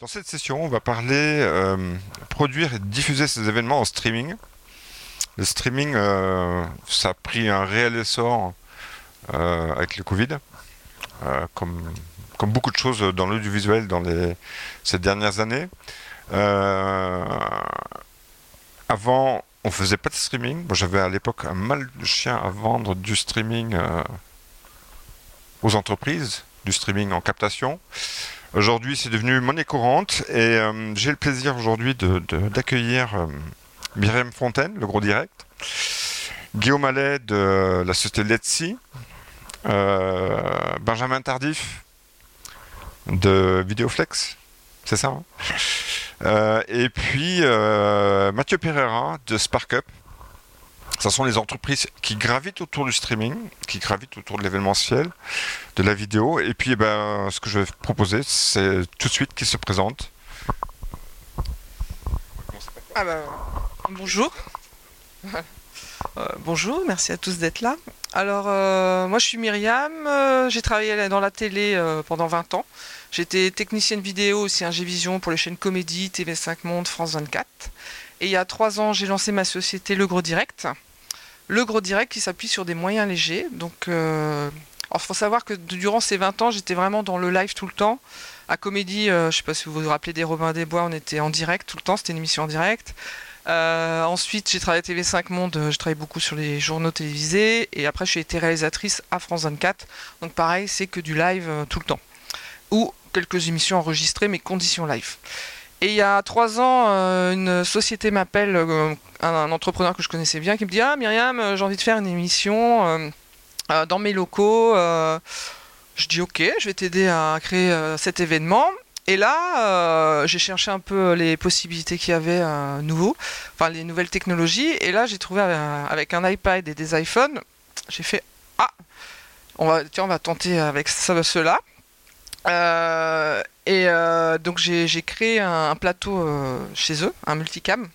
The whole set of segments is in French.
Dans cette session, on va parler euh, produire et diffuser ces événements en streaming. Le streaming, euh, ça a pris un réel essor euh, avec le Covid, euh, comme, beaucoup de choses dans l'audiovisuel dans ces dernières années. Avant, on faisait pas de streaming. J'avais à l'époque un mal de chien à vendre du streaming aux entreprises, du streaming en captation. Aujourd'hui, c'est devenu monnaie courante et euh, j'ai le plaisir aujourd'hui de- de- d'accueillir euh, Myriam Fontaine, le gros direct, Guillaume Allais de la société Let's euh, Benjamin Tardif de Videoflex, c'est ça hein? Euh, Et puis Mathieu Pereira de SparkUp. Ce sont les entreprises qui gravitent autour du streaming, qui gravitent autour de l'événementiel, de la vidéo. Et puis, eh ben, ce que je vais proposer, c'est tout de suite qu'ils se présentent. Ah bah, bonjour. Euh, bonjour, merci à tous d'être là. Alors, euh, moi je suis Myriam, euh, j'ai travaillé dans la télé pendant 20 ans. J'étais technicienne vidéo aussi à Vision pour les chaînes Comédie, TV5 Monde, France 24. Et il y a 3 ans, j'ai lancé ma société Le Gros Direct. Le Gros Direct qui s'appuie sur des moyens légers. Donc, euh, faut savoir que durant ces 20 ans, j'étais vraiment dans le live tout le temps. À Comédie, euh, je sais pas si vous vous rappelez des Robins des Bois, on était en direct tout le temps, c'était une émission en direct. Euh, ensuite, j'ai travaillé à TV5 Monde, je travaille beaucoup sur les journaux télévisés. Et après, j'ai été réalisatrice à France 24. Donc pareil, c'est que du live tout le temps. Ou quelques émissions enregistrées, mais conditions live. Et il y a trois ans, euh, une société m'appelle, euh, un, entrepreneur que je connaissais bien, qui me dit Ah Myriam, euh, j'ai envie de faire une émission dans mes locaux. je dis Ok, je vais t'aider à créer cet événement. Et là, j'ai cherché un peu les possibilités qu'il y avait nouveau, enfin les nouvelles technologies. Et là, j'ai trouvé avec un iPad et des iPhones, j'ai fait Ah, on va, tiens, on va tenter avec ça, cela. Euh, et euh, donc j'ai créé un, plateau euh, chez eux, un multicam,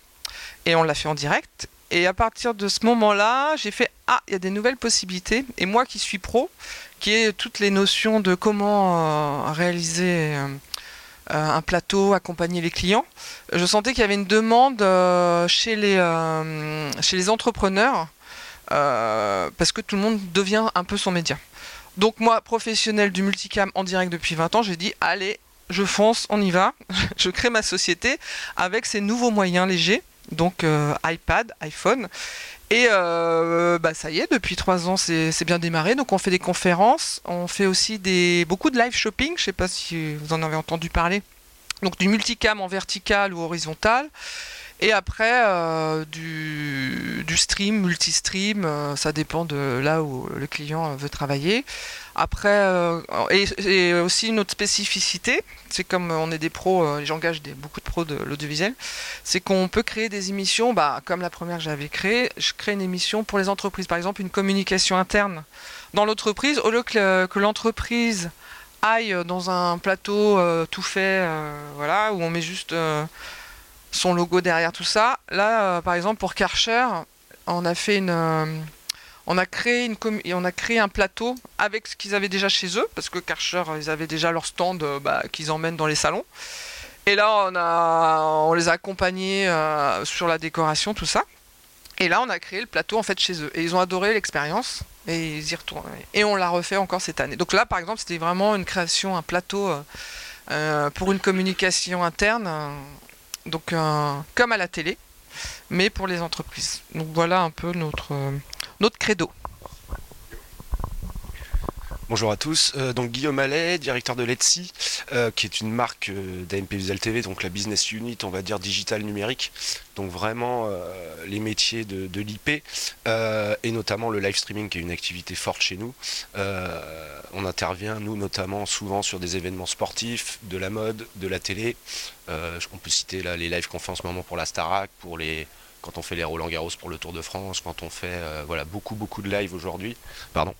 et on l'a fait en direct. Et à partir de ce moment-là, j'ai fait Ah, il y a des nouvelles possibilités. Et moi qui suis pro, qui ai toutes les notions de comment réaliser un plateau, accompagner les clients, je sentais qu'il y avait une demande chez, les, chez les entrepreneurs parce que tout le monde devient un peu son média. Donc moi, professionnel du multicam en direct depuis 20 ans, j'ai dit allez, je fonce, on y va. je crée ma société avec ces nouveaux moyens légers, donc euh, iPad, iPhone. Et euh, bah, ça y est, depuis trois ans, c'est bien démarré. Donc on fait des conférences, on fait aussi des, beaucoup de live shopping. Je ne sais pas si vous en avez entendu parler. Donc du multicam en vertical ou horizontal. Et après, euh, du, stream, multi-stream, euh, ça dépend de là où le client euh, veut travailler. Après, et, aussi une autre spécificité, c'est comme on est des pros, j'engage beaucoup de pros de l'audiovisuel, c'est qu'on peut créer des émissions, bah, comme la première que j'avais créée, je crée une émission pour les entreprises, par exemple une communication interne dans l'entreprise, au lieu que, que l'entreprise aille dans un plateau tout fait, voilà, où on met juste son logo derrière tout ça. Là, euh, par exemple, pour Karcher, on a fait une, euh, on a créé une, on a créé un plateau avec ce qu'ils avaient déjà chez eux, parce que Karcher, ils avaient déjà leur stand euh, bah, qu'ils emmènent dans les salons. Et là, on a, on les a accompagnés sur la décoration, tout ça. Et là, on a créé le plateau en fait chez eux. Et ils ont adoré l'expérience et ils y retournent. Et on l'a refait encore cette année. Donc là, par exemple, c'était vraiment une création, un plateau pour une communication interne. Donc comme à la télé, mais pour les entreprises. Donc voilà un peu notre, euh, notre credo. Bonjour à tous, Euh, donc Guillaume Allais, directeur de Let's euh, qui est une marque euh, d'AMP TV, donc la business unit, on va dire digital numérique, donc vraiment euh, les métiers de, l'IP et notamment le live streaming qui est une activité forte chez nous. On intervient nous notamment souvent sur des événements sportifs, de la mode, de la télé. On peut citer les lives qu'on fait en ce moment pour la Starac, pour les quand on fait les Roland Garros pour le Tour de France, quand on fait euh, voilà beaucoup beaucoup de live aujourd'hui. Pardon.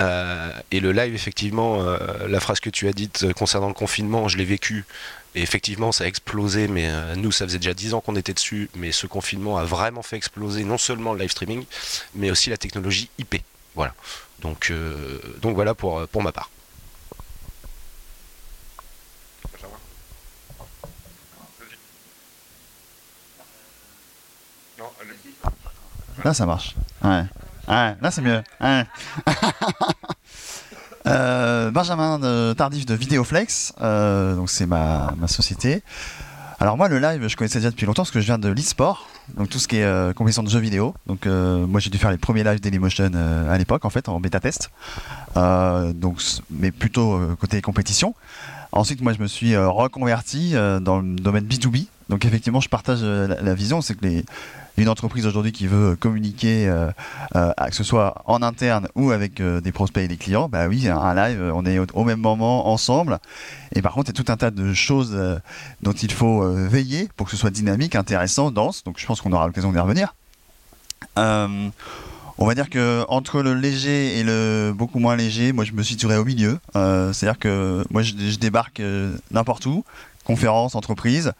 Euh, et le live, effectivement, euh, la phrase que tu as dite concernant le confinement, je l'ai vécu. Et effectivement, ça a explosé, mais nous, ça faisait déjà 10 ans qu'on était dessus. Mais ce confinement a vraiment fait exploser non seulement le live streaming, mais aussi la technologie IP. Voilà. Donc, donc voilà pour, pour ma part. Là, ça marche. Ouais. Ouais, là, c'est mieux. Euh, Benjamin Tardif de Vidéoflex, euh, donc c'est ma, société. Alors moi le live je connaissais déjà depuis longtemps parce que je viens de l'e-sport, donc tout ce qui est euh, compétition de jeux vidéo. Donc moi j'ai dû faire les premiers lives Dailymotion à l'époque en fait en bêta test, donc mais plutôt côté compétition. Ensuite moi je me suis reconverti dans le domaine B2B. Donc effectivement je partage la vision, c'est que les, une entreprise aujourd'hui qui veut communiquer, euh, euh, que ce soit en interne ou avec euh, des prospects et des clients, bah oui, un live, on est au, même moment ensemble. Et par contre, il y a tout un tas de choses dont il faut veiller pour que ce soit dynamique, intéressant, dense. Donc je pense qu'on aura l'occasion d'y revenir. On va dire que entre le léger et le beaucoup moins léger, moi je me situerai au milieu. C'est-à-dire que moi je, je débarque n'importe où, conférence, entreprise,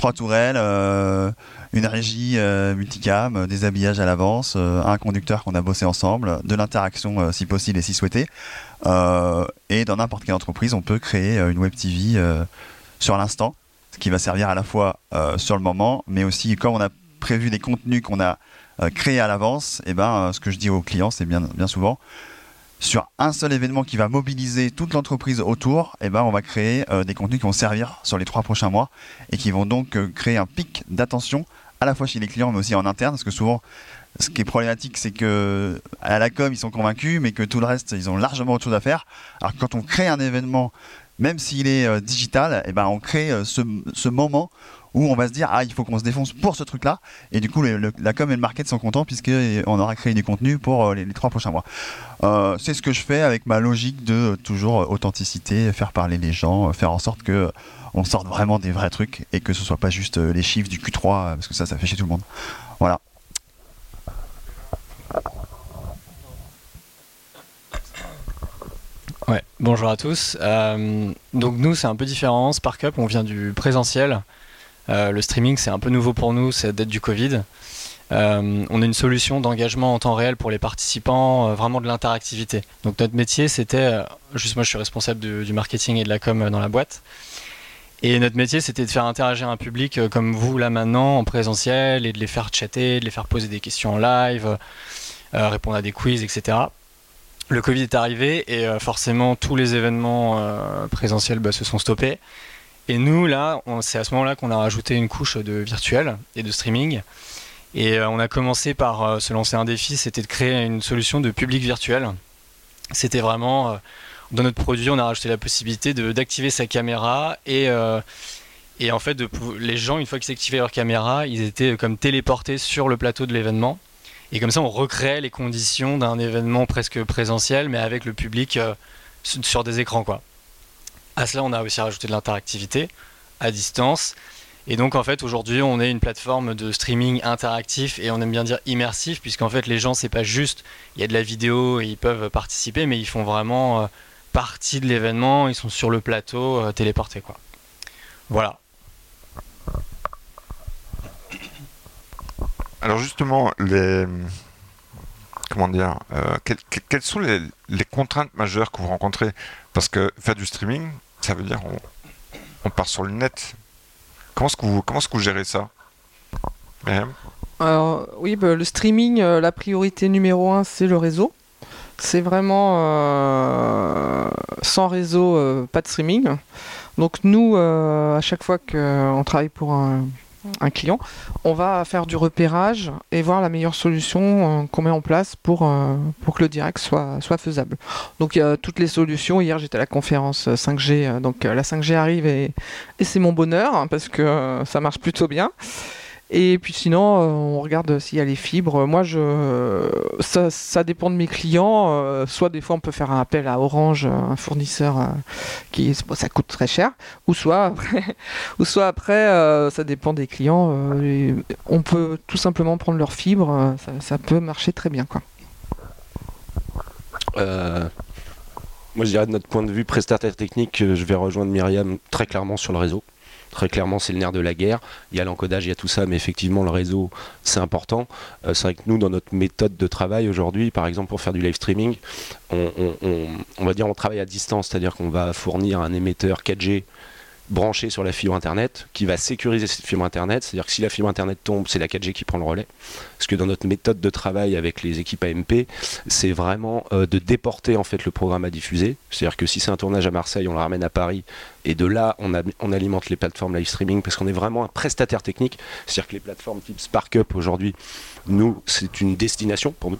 trois tourelles, euh, une régie euh, multicam, euh, des habillages à l'avance, un conducteur qu'on a bossé ensemble, de l'interaction si possible et si souhaité. Et dans n'importe quelle entreprise, on peut créer une web TV sur l'instant, ce qui va servir à la fois sur le moment, mais aussi comme on a prévu des contenus qu'on a créés à l'avance, et ben euh, ce que je dis aux clients, c'est bien, bien souvent sur un seul événement qui va mobiliser toute l'entreprise autour, et ben on va créer euh, des contenus qui vont servir sur les trois prochains mois et qui vont donc euh, créer un pic d'attention à la fois chez les clients mais aussi en interne. Parce que souvent ce qui est problématique c'est que à la com ils sont convaincus mais que tout le reste ils ont largement autre chose à faire. Alors quand on crée un événement même s'il est euh, digital et ben on crée ce moment où on va se dire ah il faut qu'on se défonce pour ce truc là et du coup la com et le market sont contents puisqu'on aura créé du contenu pour euh, les, trois prochains mois Euh, c'est ce que je fais avec ma logique de toujours authenticité faire parler les gens faire en sorte que euh, on sorte vraiment des vrais trucs et que ce soit pas juste les chiffres du Q3 euh, parce que ça ça fait chier tout le monde voilà Ouais, bonjour à tous. Donc nous, c'est un peu différent. Spark Up, on vient du présentiel. Euh, le streaming, c'est un peu nouveau pour nous, c'est date du Covid. Euh, on a une solution d'engagement en temps réel pour les participants, euh, vraiment de l'interactivité. Donc notre métier, c'était, juste moi je suis responsable du, marketing et de la com dans la boîte. Et notre métier, c'était de faire interagir un public comme vous là maintenant en présentiel et de les faire chatter, de les faire poser des questions en live, répondre à des quiz, etc le Covid est arrivé et forcément tous les événements présentiels bah, se sont stoppés. Et nous, là, c'est à ce moment-là qu'on a rajouté une couche de virtuel et de streaming. Et euh, on a commencé par euh, se lancer un défi, c'était de créer une solution de public virtuel. C'était vraiment, euh, dans notre produit, on a rajouté la possibilité d'activer sa caméra et, et en fait, les gens, une fois qu'ils activaient leur caméra, ils étaient comme téléportés sur le plateau de l'événement. Et comme ça, on recréait les conditions d'un événement presque présentiel, mais avec le public sur sur des écrans. Quoi. À cela, on a aussi rajouté de l'interactivité à distance. Et donc, en fait, aujourd'hui, on est une plateforme de streaming interactif et on aime bien dire immersif, puisqu'en fait, les gens, c'est pas juste, il y a de la vidéo et ils peuvent participer, mais ils font vraiment euh, partie de l'événement, ils sont sur le plateau, euh, téléportés. Quoi. Voilà. Alors justement, les comment dire, euh, quelles, sont les, les contraintes majeures que vous rencontrez? Parce que faire du streaming, ça veut dire on, part sur le net. Comment est-ce que vous gérez ça oui, bah, le streaming, euh, la priorité numéro un, c'est le réseau. C'est vraiment euh, sans réseau, euh, pas de streaming. Donc nous, à chaque fois qu'on travaille pour un, un client, on va faire du repérage et voir la meilleure solution euh, qu'on met en place pour, euh, que le direct soit, faisable. Donc il y a toutes les solutions. Hier, j'étais à la conférence euh, 5G, euh, donc la 5G arrive et, c'est mon bonheur hein, parce que ça marche plutôt bien. Et puis sinon, euh, on regarde s'il y a les fibres. Moi, je, ça, dépend de mes clients. Euh, soit des fois, on peut faire un appel à Orange, un fournisseur euh, qui ça coûte très cher. Ou soit après, ou soit après ça dépend des clients. on peut tout simplement prendre leurs fibres. ça, peut marcher très bien, quoi. Moi, je dirais de notre point de vue prestataire technique, je vais rejoindre Myriam très clairement sur le réseau. Très clairement, c'est le nerf de la guerre. Il y a l'encodage, il y a tout ça, mais effectivement, le réseau, c'est important. Euh, c'est vrai que nous, dans notre méthode de travail aujourd'hui, par exemple, pour faire du live streaming, on, va dire on travaille à distance, c'est-à-dire qu'on va fournir un émetteur 4G branché sur la fibre internet, qui va sécuriser cette fibre internet. C'est-à-dire que si la fibre internet tombe, c'est la 4G qui prend le relais. Parce que dans notre méthode de travail avec les équipes AMP, c'est vraiment euh, de déporter en fait le programme à diffuser. C'est-à-dire que si c'est un tournage à Marseille, on le ramène à Paris, et de là on, alimente les plateformes live streaming parce qu'on est vraiment un prestataire technique. C'est-à-dire que les plateformes type SparkUp aujourd'hui, nous, c'est une destination pour nous.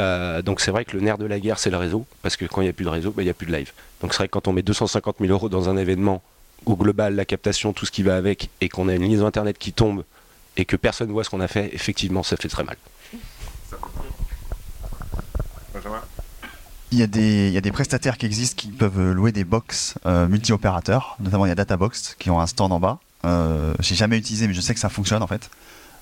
Euh, donc c'est vrai que le nerf de la guerre, c'est le réseau, parce que quand il n'y a plus de réseau, bah, il n'y a plus de live. Donc c'est vrai que quand on met 250 000 euros dans un événement au global, la captation, tout ce qui va avec, et qu'on a une liaison internet qui tombe et que personne ne voit ce qu'on a fait, effectivement, ça fait très mal. Il y, a des, il y, a des, prestataires qui existent qui peuvent louer des box euh, multi-opérateurs, notamment il y a Databox qui ont un stand en bas. Euh, J'ai jamais utilisé, mais je sais que ça fonctionne en fait.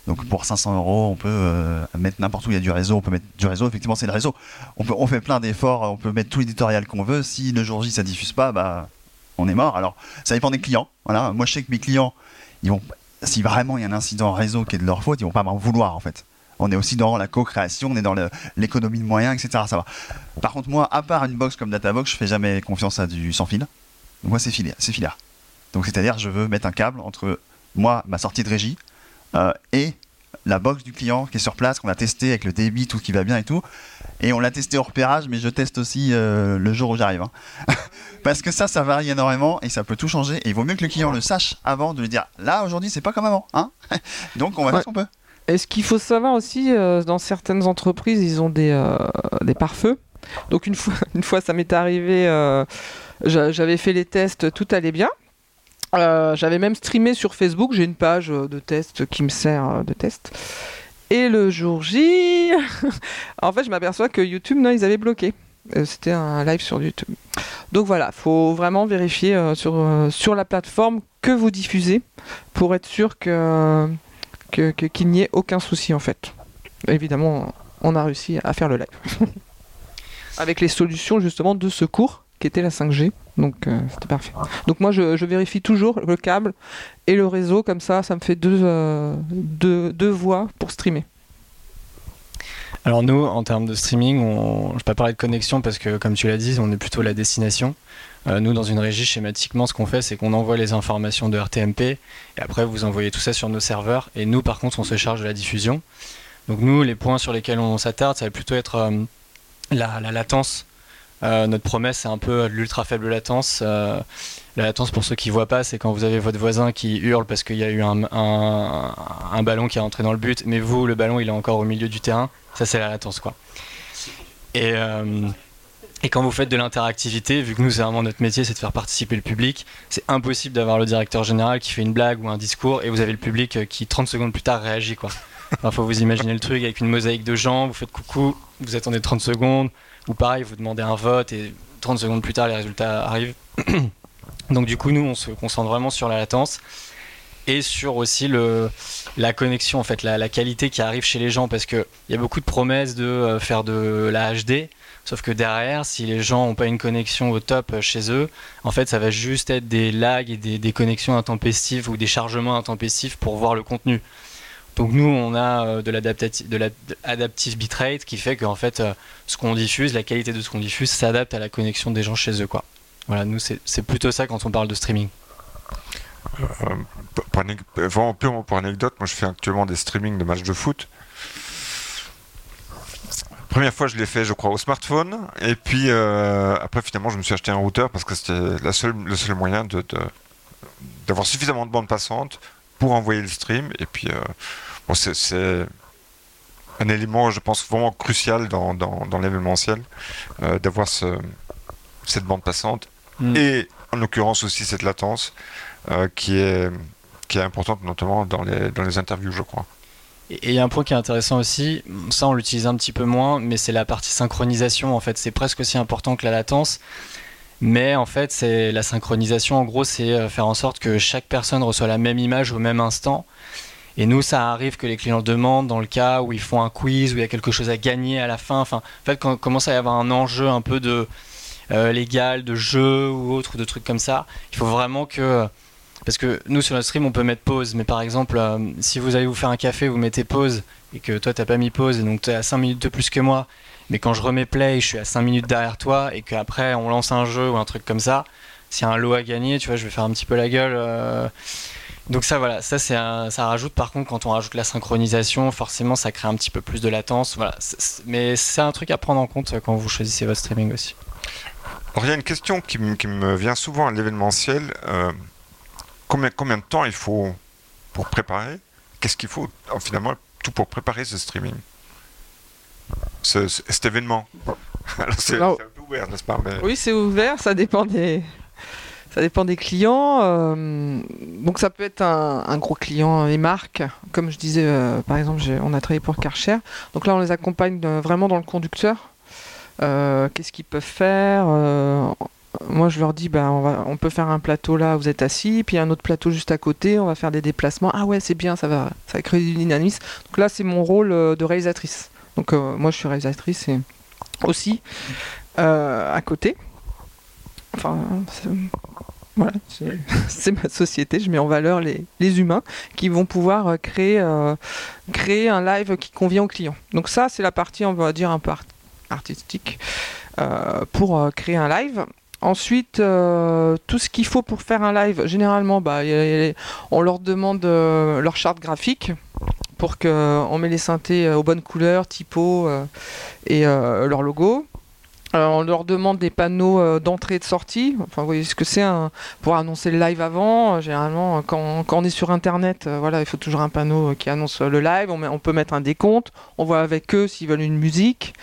Donc pour 500 euros, on peut euh, mettre n'importe où il y a du réseau, on peut mettre du réseau. Effectivement, c'est le réseau. On, peut, on fait plein d'efforts, on peut mettre tout l'éditorial qu'on veut. Si le jour J ça diffuse pas, bah on est mort. Alors, ça dépend des clients. Voilà. Moi, je sais que mes clients, ils vont, si vraiment il y a un incident réseau qui est de leur faute, ils vont pas m'en vouloir en fait. On est aussi dans la co-création, on est dans l'économie de moyens, etc. Ça va. Par contre, moi, à part une box comme Databox, je fais jamais confiance à du sans fil. Moi, c'est filaire. C'est filaire. Donc, c'est-à-dire, je veux mettre un câble entre moi, ma sortie de régie, euh, et la box du client qui est sur place, qu'on a testé avec le débit, tout qui va bien et tout. Et on l'a testé au repérage, mais je teste aussi euh, le jour où j'arrive. Hein. Parce que ça, ça varie énormément et ça peut tout changer. Et il vaut mieux que le client le sache avant de lui dire là, aujourd'hui, c'est pas comme avant. Hein Donc, on va faire ce qu'on peut. Et ce qu'il faut savoir aussi, euh, dans certaines entreprises, ils ont des, euh, des pare-feux. Donc, une fois, une fois ça m'est arrivé, j'avais fait les tests, tout allait bien. j'avais même streamé sur Facebook, j'ai une page de test qui me sert de test. Et le jour J, en fait, je m'aperçois que YouTube, non, ils avaient bloqué. Euh, c'était un live sur YouTube. Donc voilà, faut vraiment vérifier euh, sur, euh, sur la plateforme que vous diffusez pour être sûr que qu'il n'y ait aucun souci en fait. Évidemment, on a réussi à faire le live. Avec les solutions justement de secours qui était la 5G. Donc c'était parfait. Donc moi je, vérifie toujours le câble et le réseau, comme ça ça me fait deux, deux, deux voies pour streamer. Alors nous, en termes de streaming, je ne vais pas parler de connexion parce que comme tu l'as dit, on est plutôt la destination. Euh, nous, dans une régie, schématiquement, ce qu'on fait, c'est qu'on envoie les informations de RTMP et après, vous envoyez tout ça sur nos serveurs. Et nous, par contre, on se charge de la diffusion. Donc nous, les points sur lesquels on s'attarde, ça va plutôt être euh, la, latence. Euh, notre promesse, c'est un peu l'ultra faible latence. la latence, pour ceux qui ne voient pas, c'est quand vous avez votre voisin qui hurle parce qu'il y a eu un, ballon qui est entré dans le but, mais vous, le ballon, il est encore au milieu du terrain. Ça, c'est la latence, quoi. Et, euh, et quand vous faites de l'interactivité, vu que nous, c'est vraiment notre métier, c'est de faire participer le public, c'est impossible d'avoir le directeur général qui fait une blague ou un discours et vous avez le public euh, qui, 30 secondes plus tard, réagit, quoi. Il faut vous imaginer le truc avec une mosaïque de gens, vous faites coucou, vous attendez 30 secondes, ou pareil, vous demandez un vote et 30 secondes plus tard, les résultats arrivent. Donc du coup, nous, on se concentre vraiment sur la latence et sur aussi le, la connexion, en fait, la, qualité qui arrive chez les gens, parce qu'il y a beaucoup de promesses de euh, faire de la HD, sauf que derrière, si les gens n'ont pas une connexion au top euh, chez eux, en fait, ça va juste être des lags et des, connexions intempestives ou des chargements intempestifs pour voir le contenu. Donc nous, on a euh, de l'adaptive bitrate qui fait qu'en fait, ce qu'on diffuse, la qualité de ce qu'on diffuse s'adapte à la connexion des gens chez eux. Quoi. Voilà, nous, c'est plutôt ça quand on parle de streaming. Euh, pour, vraiment purement pour anecdote, moi je fais actuellement des streamings de matchs de foot. Première fois, je l'ai fait, je crois, au smartphone. Et puis euh, après, finalement, je me suis acheté un routeur parce que c'était le seul moyen d'avoir suffisamment de bandes passantes pour envoyer le stream. Et puis, euh, bon, c'est, un élément, je pense, vraiment crucial dans, dans, dans l'événementiel, d'avoir ce, cette bande passante. Mm. Et en l'occurrence aussi cette latence. Euh, qui, est, qui est importante notamment dans les, dans les interviews, je crois. Et il y a un point qui est intéressant aussi, ça on l'utilise un petit peu moins, mais c'est la partie synchronisation. En fait, c'est presque aussi important que la latence. Mais en fait, c'est la synchronisation. En gros, c'est euh, faire en sorte que chaque personne reçoit la même image au même instant. Et nous, ça arrive que les clients demandent dans le cas où ils font un quiz, où il y a quelque chose à gagner à la fin. Enfin, en fait, quand commence à y avoir un enjeu un peu de euh, légal, de jeu ou autre, de trucs comme ça, il faut vraiment que parce que nous, sur notre stream, on peut mettre pause. Mais par exemple, euh, si vous allez vous faire un café, vous mettez pause et que toi, t'as pas mis pause et donc tu es à 5 minutes de plus que moi. Mais quand je remets play, je suis à 5 minutes derrière toi et qu'après, on lance un jeu ou un truc comme ça. s'il y a un lot à gagner, tu vois, je vais faire un petit peu la gueule. euh. Donc ça, voilà, ça c'est ça rajoute. Par contre, quand on rajoute la synchronisation, forcément, ça crée un petit peu plus de latence. Voilà, mais c'est un truc à prendre en compte quand vous choisissez votre streaming aussi. Il y a une question qui, me- vient souvent à l'événementiel. euh, combien, de temps il faut pour préparer? Qu'est-ce qu'il faut euh, finalement tout pour préparer ce streaming? Ce- ce- Cet événement c'est un peu ouvert, n'est-ce pas mais... Oui, c'est ouvert, ça dépend des, ça dépend des clients. euh, donc ça peut être un, un gros client, les marques. Comme je disais, euh, par exemple, on a travaillé pour Karcher. Donc là, on les accompagne euh, vraiment dans le conducteur. Qu'est-ce qu'ils peuvent faire Moi, je leur dis, bah, on, va, on peut faire un plateau là, vous êtes assis, puis un autre plateau juste à côté, on va faire des déplacements. Ah ouais, c'est bien, ça va, ça va créer du dynamisme. Donc là, c'est mon rôle de réalisatrice. Donc euh, moi, je suis réalisatrice et aussi euh, à côté. Enfin, voilà, c'est- ma société. Je mets en valeur les, les humains qui vont pouvoir euh, créer, créer un live qui convient au client. Donc ça, c'est la partie, on va dire, un peu art- artistique pour créer un live. Ensuite, tout ce qu'il faut pour faire un live, généralement, bah, on leur demande leur charte graphique pour qu'on met les synthés euh, aux bonnes couleurs, typo euh, et euh, leur logo. Euh, on leur demande des panneaux euh, d'entrée et de sortie. Enfin, vous voyez ce que c'est un- pour annoncer le live avant. Euh, généralement, euh, quand, on est sur Internet, euh, voilà, il faut toujours un panneau euh, qui annonce euh, le live. On, peut mettre un décompte. On voit avec eux s'ils veulent une musique.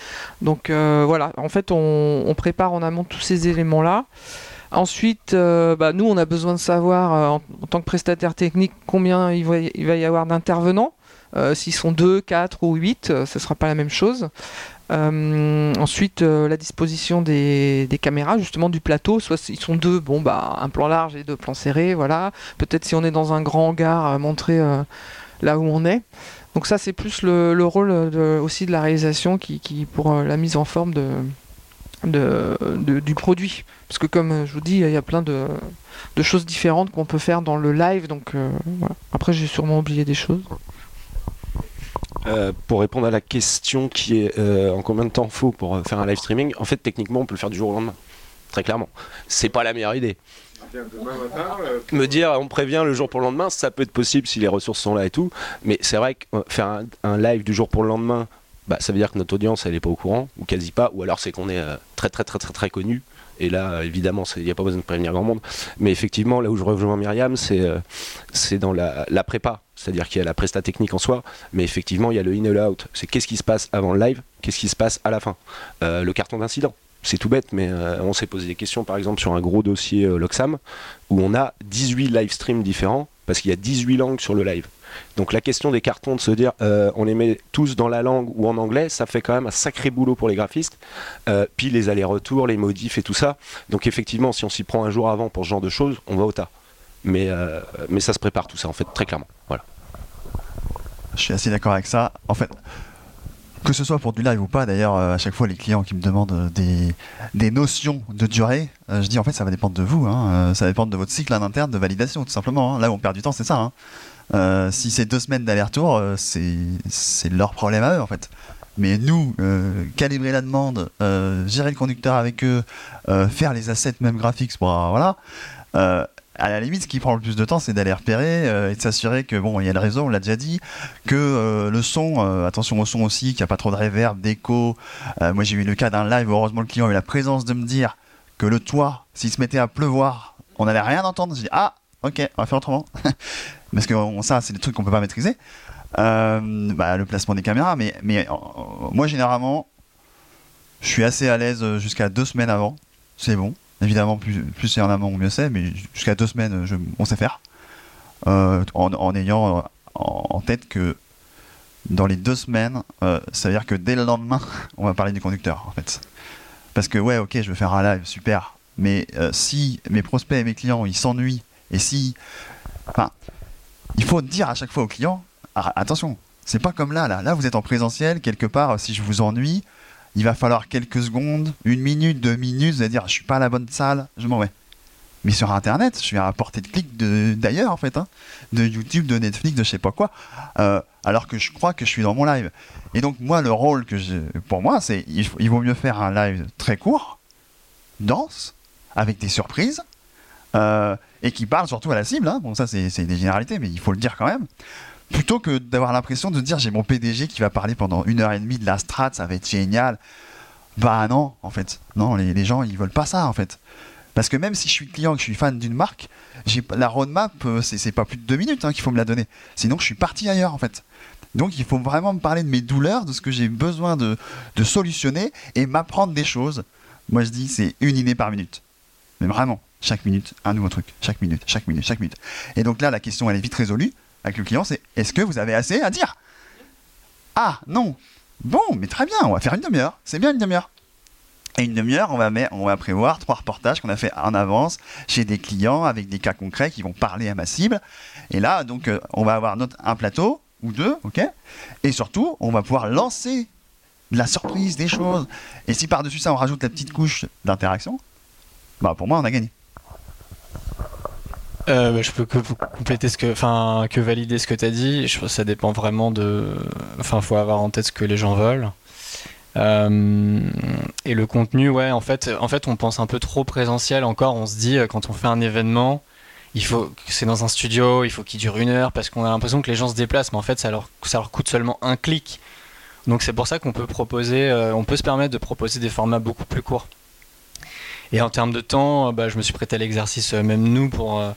Donc euh, voilà, en fait, on, prépare en amont tous ces éléments-là. Ensuite, euh, bah, nous, on a besoin de savoir, euh, en, tant que prestataire technique, combien il va y avoir d'intervenants. Euh, S'ils sont 2, 4 ou 8, euh, ce ne sera pas la même chose. Euh, ensuite, la disposition des, caméras, justement du plateau. Soit ils sont deux, bon bah un plan large et deux plans serrés, voilà. Peut-être si on est dans un grand hangar, montrer là où on est. Donc ça, c'est plus le, le rôle aussi de la réalisation qui, pour la mise en forme de, du produit. Parce que comme je vous dis, il y a plein de, choses différentes qu'on peut faire dans le live. Donc. Après, j'ai sûrement oublié des choses. Euh, pour répondre à la question qui est euh, en combien de temps faut pour euh, faire un live streaming, en fait techniquement on peut le faire du jour au lendemain. Très clairement. C'est pas la meilleure idée. Me dire on prévient le jour pour le lendemain, ça peut être possible si les ressources sont là et tout, mais c'est vrai que faire un, live du jour pour le lendemain, bah, ça veut dire que notre audience elle est pas au courant, ou quasi pas, ou alors c'est qu'on est très très très très très connu. Et là, évidemment, il n'y a pas besoin de prévenir grand monde. Mais effectivement, là où je rejoins Myriam, c'est euh, dans la, prépa. C'est-à-dire qu'il y a la presta technique en soi, mais effectivement, il y a le in et le out. C'est qu'est-ce qui se passe avant le live, qu'est-ce qui se passe à la fin. Euh, le carton d'incident. C'est tout bête, mais euh, on s'est posé des questions, par exemple, sur un gros dossier Loxam, où on a 18 live streams différents, parce qu'il y a 18 langues sur le live. Donc la question des cartons, de se dire euh, on les met tous dans la langue ou en anglais, ça fait quand même un sacré boulot pour les graphistes. Euh, puis les allers-retours, les modifs et tout ça. Donc effectivement, si on s'y prend un jour avant pour ce genre de choses, on va au tas. Mais, euh, mais ça se prépare tout ça, en fait, très clairement. Voilà. Je suis assez d'accord avec ça. En fait, que ce soit pour du live ou pas, d'ailleurs, euh, à chaque fois, les clients qui me demandent euh, des, notions de durée, euh, je dis en fait, ça va dépendre de vous. hein. Ça va dépendre de votre cycle en interne de validation, tout simplement. hein. Là où on perd du temps, c'est ça. hein. Si c'est deux semaines d'aller-retour, c'est leur problème à eux, en fait. Mais nous, calibrer la demande, gérer le conducteur avec eux, faire les assets même graphiques, voilà. À la limite, ce qui prend le plus de temps, c'est d'aller repérer euh, et de s'assurer que bon, il y a le réseau, on l'a déjà dit, que euh, le son, euh, attention au son aussi, qu'il n'y a pas trop de reverb, d'écho. Moi, j'ai eu le cas d'un live, heureusement le client a eu la présence de me dire que le toit, s'il se mettait à pleuvoir, on n'allait rien entendre. J'ai dit ah, ok, on va faire autrement, parce que on- ça, c'est des trucs qu'on peut pas maîtriser. Bah, le placement des caméras, mais mais moi généralement, je suis assez à l'aise jusqu'à deux semaines avant, c'est bon. Évidemment, plus, c'est en amont, mieux c'est, mais jusqu'à deux semaines, on sait faire. Euh, en, ayant euh, en, tête que dans les deux semaines, euh, ça veut dire que dès le lendemain, on va parler du conducteur, en fait. Parce que, ouais, ok, je veux faire un live, super. Mais si mes prospects et mes clients, ils s'ennuient, et si. Enfin, il faut dire à chaque fois aux clients ah, attention, c'est pas comme là, là. Là, vous êtes en présentiel, quelque part, si je vous ennuie, il va falloir quelques secondes, une minute, deux minutes, allez dire, je suis pas à la bonne salle, je m'en vais. Mais sur Internet, je suis à portée de clic de- d'ailleurs, en fait, hein, de YouTube, de Netflix, de je sais pas quoi, euh, alors que je crois que je suis dans mon live. Et donc, moi, le rôle que pour moi, c'est il, vaut mieux faire un live très court, dense, avec des surprises, euh, et qui parle surtout à la cible. hein. Bon, ça, c'est des généralités, mais il faut le dire quand même. Plutôt que d'avoir l'impression de dire j'ai mon PDG qui va parler pendant une heure et demie de la strat, ça va être génial. Bah non, en fait. Non, les, gens, ils veulent pas ça, en fait. Parce que même si je suis client, que je suis fan d'une marque, j'ai la roadmap, euh, c'est pas plus de deux minutes hein, qu'il faut me la donner. Sinon, je suis parti ailleurs, en fait. Donc, il faut vraiment me parler de mes douleurs, de ce que j'ai besoin de, de solutionner et m'apprendre des choses. Moi, je dis, c'est une idée par minute. Mais vraiment, chaque minute, un nouveau truc. Chaque minute, chaque minute, chaque minute. Et donc là, la question, elle est vite résolue avec le client, c'est est-ce que vous avez assez à dire? Ah, non. Bon, mais très bien, on va faire une demi-heure. C'est bien une demi-heure. Et une demi-heure, on va, on va prévoir trois reportages qu'on a fait en avance chez des clients avec des cas concrets qui vont parler à ma cible. Et là, donc, euh, on va avoir notre, un plateau ou deux, ok? Et surtout, on va pouvoir lancer de la surprise, des choses. Et si par-dessus ça, on rajoute la petite couche d'interaction, bah pour moi, on a gagné. Euh, bah, je peux que compléter ce que, enfin, que valider ce que tu as dit. Je pense que ça dépend vraiment de, enfin, faut avoir en tête ce que les gens veulent. Euh, et le contenu, ouais, en fait, en fait, on pense un peu trop présentiel encore. On se dit euh, quand on fait un événement, il faut c'est dans un studio, il faut qu'il dure une heure parce qu'on a l'impression que les gens se déplacent, mais en fait, ça leur, ça leur coûte seulement un clic. Donc c'est pour ça qu'on peut proposer, on peut se permettre de proposer des formats beaucoup plus courts. Et en termes de temps, euh, bah, je me suis prêté à l'exercice, euh, même nous, pour euh,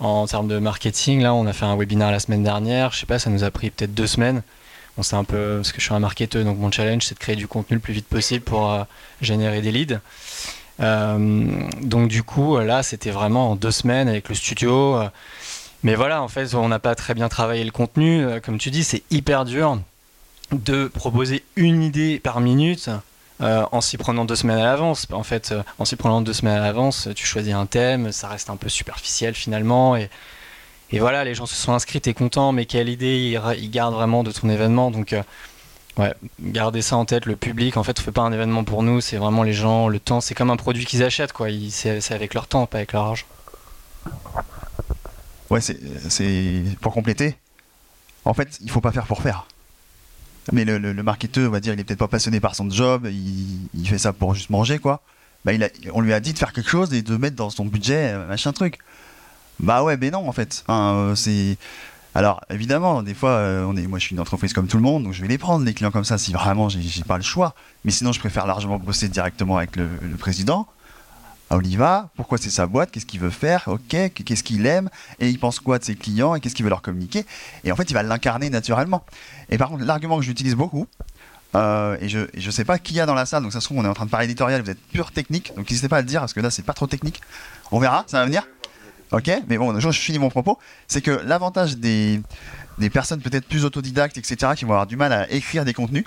en termes de marketing. Là, on a fait un webinaire la semaine dernière. Je sais pas, ça nous a pris peut-être deux semaines. Bon, c'est un peu parce que je suis un marketeur, donc mon challenge c'est de créer du contenu le plus vite possible pour générer des leads. Donc du coup, là, c'était vraiment en deux semaines avec le studio. Mais voilà, en fait, on n'a pas très bien travaillé le contenu. Comme tu dis, c'est hyper dur de proposer une idée par minute euh, en s'y prenant deux semaines à l'avance. En fait, euh, en s'y prenant deux semaines à l'avance, tu choisis un thème, ça reste un peu superficiel finalement. Et, voilà, les gens se sont inscrits, t'es content, mais quelle idée ils, gardent vraiment de ton événement Donc, euh, ouais, gardez ça en tête. Le public, en fait, on fait pas un événement pour nous, c'est vraiment les gens, le temps, c'est comme un produit qu'ils achètent, quoi. C'est avec leur temps, pas avec leur argent. Ouais, c'est pour compléter. En fait, il faut pas faire pour faire. Mais le, le, marketeur, on va dire, il est peut-être pas passionné par son job, il, il fait ça pour juste manger, quoi. Bah, il a, on lui a dit de faire quelque chose et de mettre dans son budget, euh, machin truc. Bah ouais, mais non, en fait. Euh. Alors, évidemment, des fois, euh, on est, moi je suis une entreprise comme tout le monde, donc je vais les prendre, les clients comme ça, si vraiment j'ai, j'ai pas le choix. Mais sinon, je préfère largement bosser directement avec le président. À Oliva, pourquoi c'est sa boîte, qu'est-ce qu'il veut faire, ok, qu'est-ce qu'il aime, et il pense quoi de ses clients, et qu'est-ce qu'il veut leur communiquer? Et en fait, il va l'incarner naturellement. Et par contre, l'argument que j'utilise beaucoup, euh, et je je sais pas qui y a dans la salle, donc ça se trouve, on est en train de parler éditorial, vous êtes pure technique, donc n'hésitez pas à le dire, parce que là, c'est pas trop technique. On verra, ça va venir. Ok, mais bon, je, finis mon propos. C'est que l'avantage des personnes peut-être plus autodidactes, etc., qui vont avoir du mal à écrire des contenus,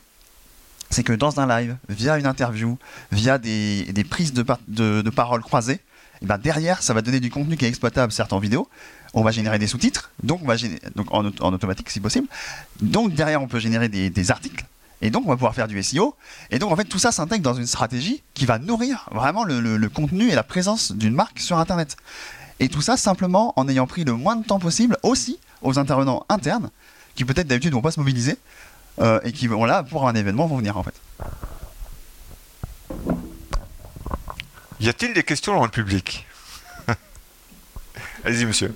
c'est que dans un live, via une interview, via des, prises de, de, de paroles croisées, et ben derrière, ça va donner du contenu qui est exploitable, certes en vidéo. On va générer des sous-titres, donc, on va donc en, auto- en automatique si possible. Donc derrière, on peut générer des, articles. Et donc, on va pouvoir faire du SEO. Et donc, en fait, tout ça s'intègre dans une stratégie qui va nourrir vraiment le, le- contenu et la présence d'une marque sur Internet. Et tout ça simplement en ayant pris le moins de temps possible aussi aux intervenants internes, qui peut-être d'habitude vont pas se mobiliser, euh, et qui vont là, pour un événement, vont venir en fait. Y a-t-il des questions dans le public? Allez-y, monsieur.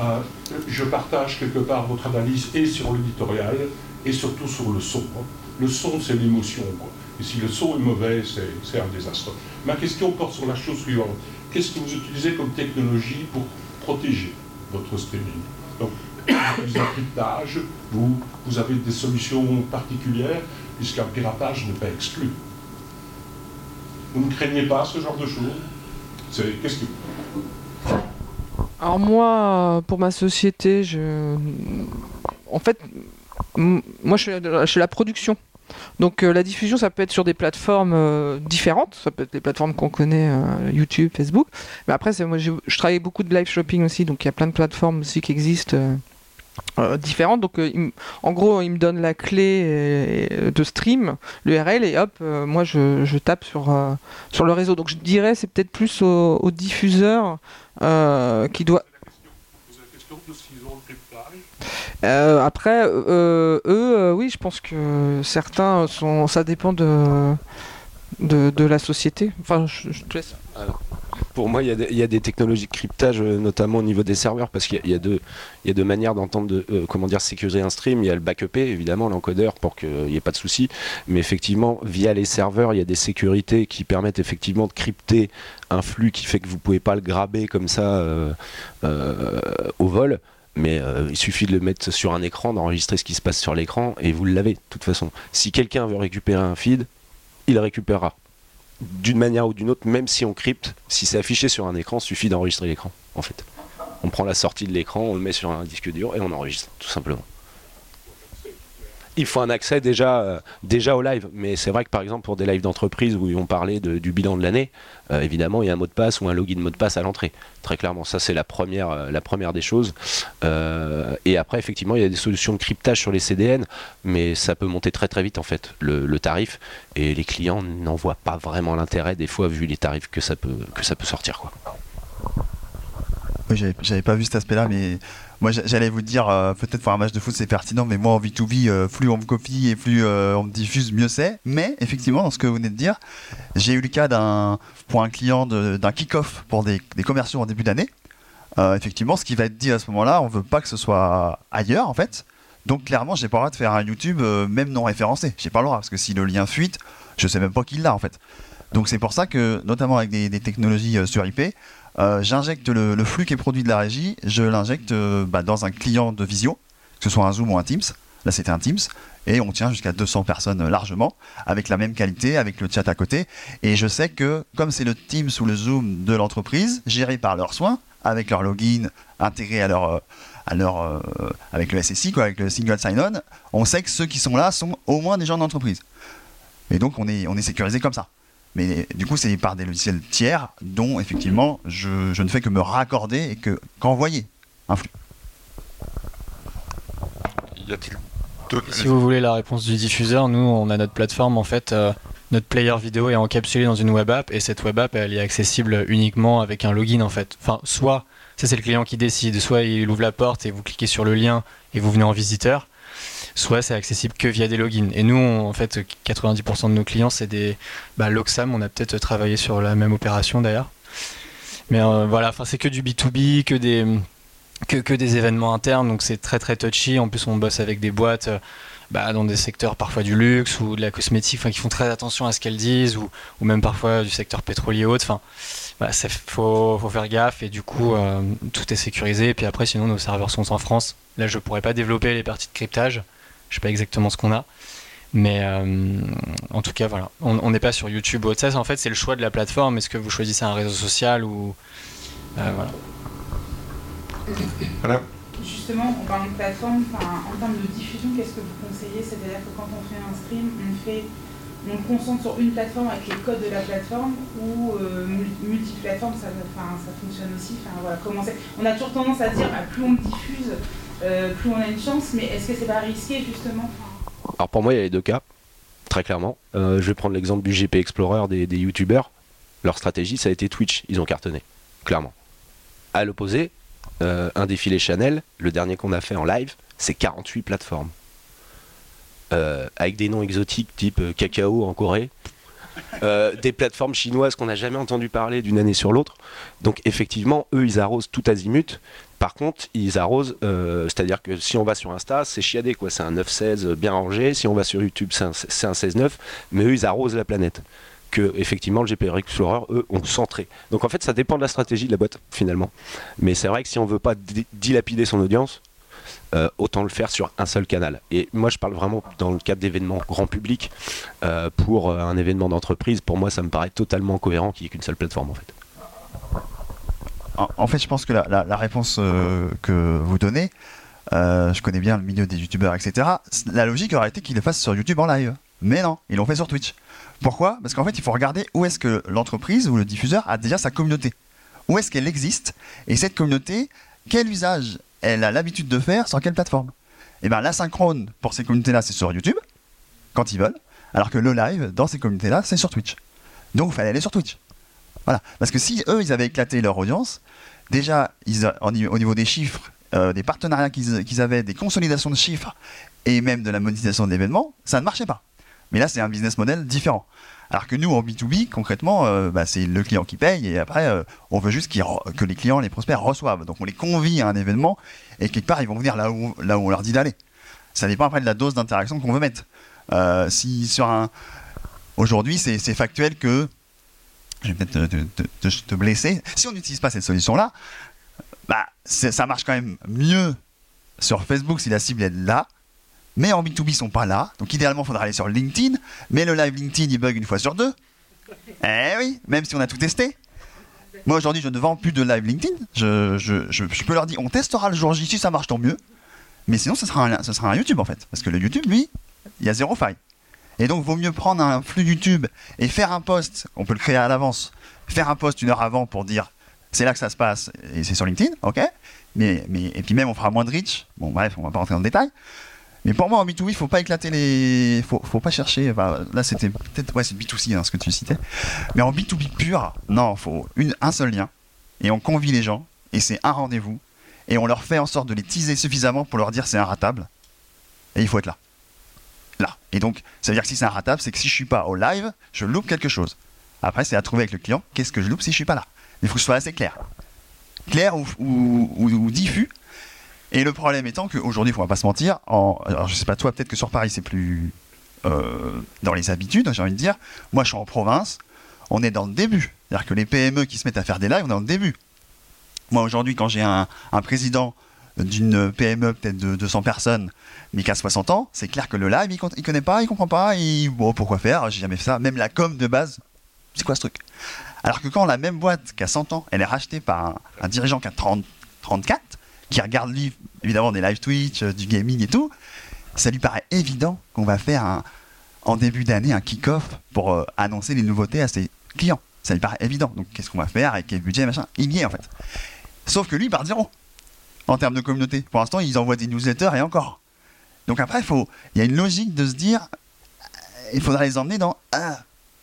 Euh, je partage quelque part votre analyse et sur l'éditorial et surtout sur le son. hein. Le son, c'est l'émotion. quoi. Et si le son est mauvais, c'est c'est un désastre. Ma question porte sur la chose suivante. Qu'est-ce que vous utilisez comme technologie pour protéger votre streaming? Donc, les encryptage, vous, vous avez des solutions particulières, puisqu'un piratage n'est pas exclu. Vous ne craignez pas ce genre de choses? Qu'est-ce que Alors moi, pour ma société, je... en fait, moi je suis, je la production. Donc euh, la diffusion, ça peut être sur des plateformes euh, différentes, ça peut être les plateformes qu'on connaît, euh, YouTube, Facebook. Mais après, moi, je travaille beaucoup de live shopping aussi, donc il y a plein de plateformes aussi qui existent. Euh, différentes donc euh, me- en gros il me donne la clé euh, de stream l'URL et hop euh, moi je, je tape sur euh, sur le réseau donc je dirais c'est peut-être plus au, au diffuseur euh, qui doit euh, après, euh, eux, euh, oui, je pense que certains sont. Ça dépend de, de, de la société. Enfin, je, je te laisse. Pour moi, il y, a des- technologies de cryptage, euh, notamment au niveau des serveurs, parce qu'il y, a- deux, manières d'entendre, de, euh, comment sécuriser un stream. Il y a le backup, évidemment, l'encodeur pour qu'il n'y ait pas de souci. Mais effectivement, via les serveurs, il y a des sécurités qui permettent effectivement de crypter un flux qui fait que vous pouvez pas le graber comme ça euh, euh, au vol. Mais euh, il suffit de le mettre sur un écran, d'enregistrer ce qui se passe sur l'écran, et vous l'avez, de toute façon. Si quelqu'un veut récupérer un feed, il le récupérera d'une manière ou d'une autre, même si on crypte, si c'est affiché sur un écran, suffit d'enregistrer l'écran, en fait. On prend la sortie de l'écran, on le met sur un disque dur et on enregistre, tout simplement. Il faut un accès déjà, euh, déjà au live, mais c'est vrai que par exemple pour des lives d'entreprise où on parlait de- du bilan de l'année, euh, évidemment il y a un mot de passe ou un login mot de passe à l'entrée. Très clairement, ça c'est la première, euh, des choses. Et après effectivement il y a des solutions de cryptage sur les CDN, mais ça peut monter très très vite en fait le, le tarif et les clients n'en voient pas vraiment l'intérêt des fois vu les tarifs que ça peut que ça peut sortir quoi. Oui, j'avais- pas vu cet aspect-là, mais moi j'a- j'allais vous dire, euh, peut-être pour un match de foot c'est pertinent, mais moi en V2B, euh, plus on me copie et plus euh, on me diffuse, mieux c'est. Mais effectivement, dans ce que vous venez de dire, j'ai eu le cas d'un pour un client d'un kick-off pour des, des commerciaux en début d'année. Euh, effectivement, ce qui va être dit à ce moment-là, on veut pas que ce soit ailleurs en fait. Donc clairement, j'ai pas le droit de faire un YouTube même non référencé. J'ai pas le droit parce que si le lien fuite, je sais même pas qui l'a en fait. Donc c'est pour ça que, notamment avec des, technologies sur IP, euh, j'injecte le, flux qui est produit de la régie, je l'injecte euh, bah, dans un client de visio, que ce soit un Zoom ou un Teams. Là, c'était un Teams. Et on tient jusqu'à 200 personnes euh, largement, avec la même qualité, avec le chat à côté. Et je sais que, comme c'est le Teams ou le Zoom de l'entreprise, géré par leurs soins, avec leur login, intégré à leur, à leur, avec le SSI, quoi, avec le Single Sign-On, on sait que ceux qui sont là sont au moins des gens d'entreprise. Et donc, on est, on est sécurisé comme ça. Mais du coup, c'est par des logiciels tiers dont effectivement je, je ne fais que me raccorder et que qu'envoyer un flux. Y a-t-il d'autres Si vous voulez la réponse du diffuseur, nous on a notre plateforme en fait, euh, notre player vidéo est encapsulé dans une web app et cette web app elle est accessible uniquement avec un login en fait. Enfin, soit ça c'est le client qui décide, soit il ouvre la porte et vous cliquez sur le lien et vous venez en visiteur, soit c'est accessible que via des logins. Et nous en fait 90% de nos clients c'est des bah, Loxam, on a peut-être travaillé sur la même opération d'ailleurs. Mais euh, voilà, c'est que du B2B, que des que, que des événements internes, donc c'est très très touchy. En plus, on bosse avec des boîtes euh, bah, dans des secteurs parfois du luxe ou de la cosmétique, qui font très attention à ce qu'elles disent, ou, ou même parfois du secteur pétrolier haute. Enfin, c'est- faut, faut faire gaffe et du coup, euh, tout est sécurisé. Et puis après, sinon, nos serveurs sont en France. Là, je pourrais pas développer les parties de cryptage. Je sais pas exactement ce qu'on a. Mais euh, en tout cas, voilà. On n'est pas sur YouTube ou autre. Ça, en fait, c'est le choix de la plateforme. Est-ce que vous choisissez un réseau social ou. euh, voilà. Madame Justement, on parle de plateforme, en termes de diffusion, qu'est-ce que vous conseillez? C'est-à-dire que quand on fait un stream, on fait, on se concentre sur une plateforme avec les codes de la plateforme ou euh, mul- multiplateforme, ça, enfin, ça fonctionne aussi. Enfin, voilà, comment on a toujours tendance à dire, ah, plus on diffuse, euh, plus on a une chance, mais est-ce que c'est pas risqué justement Alors pour moi, il y a deux cas, très clairement. Euh, je vais prendre l'exemple du GP Explorer des, youtubeurs. Leur stratégie, ça a été Twitch. Ils ont cartonné, clairement. À l'opposé, euh, un défilé Chanel, le dernier qu'on a fait en live, c'est 48 plateformes. Euh, avec des noms exotiques type euh, Cacao en Corée. Euh, des plateformes chinoises qu'on n'a jamais entendu parler d'une année sur l'autre. Donc effectivement, eux, ils arrosent tout azimut. Par contre, ils arrosent, euh, c'est-à-dire que si on va sur Insta, c'est chiadé, quoi. C'est un 9-16 bien rangé. Si on va sur YouTube, c'est un, c'est un 16-9. Mais eux, ils arrosent la planète. Que, effectivement, le GPR Explorer, eux, ont centré. Donc en fait, ça dépend de la stratégie de la boîte, finalement. Mais c'est vrai que si on veut pas di- dilapider son audience, euh, autant le faire sur un seul canal. Et moi, je parle vraiment dans le cadre d'événements grand public. Euh, pour euh, un événement d'entreprise, pour moi, ça me paraît totalement cohérent qu'il n'y ait qu'une seule plateforme, en fait. En, fait, je pense que la, réponse que vous donnez, je connais bien le milieu des youtubeurs, etc. La logique aurait été qu'ils le fassent sur YouTube en live. Mais non, ils l'ont fait sur Twitch. Pourquoi? Parce qu'en fait, il faut regarder où est-ce que l'entreprise ou le diffuseur a déjà sa communauté. Où est-ce qu'elle existe? Et cette communauté, quel usage elle a l'habitude de faire sur quelle plateforme? Et bien, l'asynchrone pour ces communautés-là, c'est sur YouTube, quand ils veulent. Alors que le live, dans ces communautés-là, c'est sur Twitch. Donc, il fallait aller sur Twitch. Voilà. Parce que si eux, ils avaient éclaté leur audience, déjà, au niveau des chiffres, euh, des partenariats qu'ils qu'ils avaient, des consolidations de chiffres et même de la monétisation de l'événement, ça ne marchait pas. Mais là, c'est un business model différent. Alors que nous, en B2B, concrètement, euh, bah, c'est le client qui paye et après, euh, on veut juste que les clients, les prospects reçoivent. Donc on les convie à un événement et quelque part, ils vont venir là où, là où on leur dit d'aller. Ça dépend après de la dose d'interaction qu'on veut mettre. Euh, si sur un. Aujourd'hui, c'est factuel que. Je vais peut-être te, blesser. Si on n'utilise pas cette solution-là, bah, ça marche quand même mieux sur Facebook si la cible est là mais en B2B, ils sont pas là. Donc idéalement, il faudra aller sur LinkedIn. Mais le live LinkedIn, il bug une fois sur deux. Eh oui, même si on a tout testé. Moi aujourd'hui, je ne vends plus de live LinkedIn. Je, je, je, peux leur dire, on testera le jour J si ça marche tant mieux. Mais sinon, ce sera, un, ce sera un YouTube en fait. Parce que le YouTube, lui, il y a zéro faille. Et donc, vaut mieux prendre un flux YouTube et faire un post. On peut le créer à l'avance. Faire un post une heure avant pour dire c'est là que ça se passe et c'est sur LinkedIn, ok. Mais, mais, et puis même, on fera moins de reach. Bon, bref, on va pas rentrer dans le détail. Mais pour moi, en B2B, il faut pas éclater les. Faut, faut pas chercher. là, c'était peut-être. Ouais, c'est B2C, hein, ce que tu citais. Mais en B2B pur, non, il faut un seul lien. Et on convie les gens. Et c'est un rendez-vous. Et on leur fait en sorte de les teaser suffisamment pour leur dire c'est un ratable. Et il faut être là. Là. Et donc, ça veut dire que si c'est un ratable, c'est que si je suis pas au live, je loupe quelque chose. Après, c'est à trouver avec le client qu'est-ce que je loupe si je suis pas là? Il faut que ce soit assez clair. Clair ou diffus et le problème étant qu'aujourd'hui, il ne faut pas se mentir, en, alors je sais pas toi, peut-être que sur Paris c'est plus euh, dans les habitudes, j'ai envie de dire. Moi je suis en province, on est dans le début. C'est-à-dire que les PME qui se mettent à faire des lives, on est dans le début. Moi aujourd'hui, quand j'ai un, président d'une PME peut-être de 200 personnes, mais qui a 60 ans, c'est clair que le live, il, ne connaît pas, il comprend pas, il, bon, pourquoi faire, j'ai jamais fait ça. Même la com de base, c'est quoi ce truc? Alors que quand la même boîte qui a 100 ans, elle est rachetée par un, dirigeant qui a 30, 34, qui regarde lui, évidemment des live Twitch, euh, du gaming et tout, ça lui paraît évident qu'on va faire un, en début d'année un kick-off pour euh, annoncer les nouveautés à ses clients. Ça lui paraît évident. Donc qu'est-ce qu'on va faire avec quel budget, machin? Il y est en fait. Sauf que lui, il part zéro en termes de communauté. Pour l'instant, ils envoient des newsletters et encore. Donc après, il y a une logique de se dire, euh, il faudra les emmener dans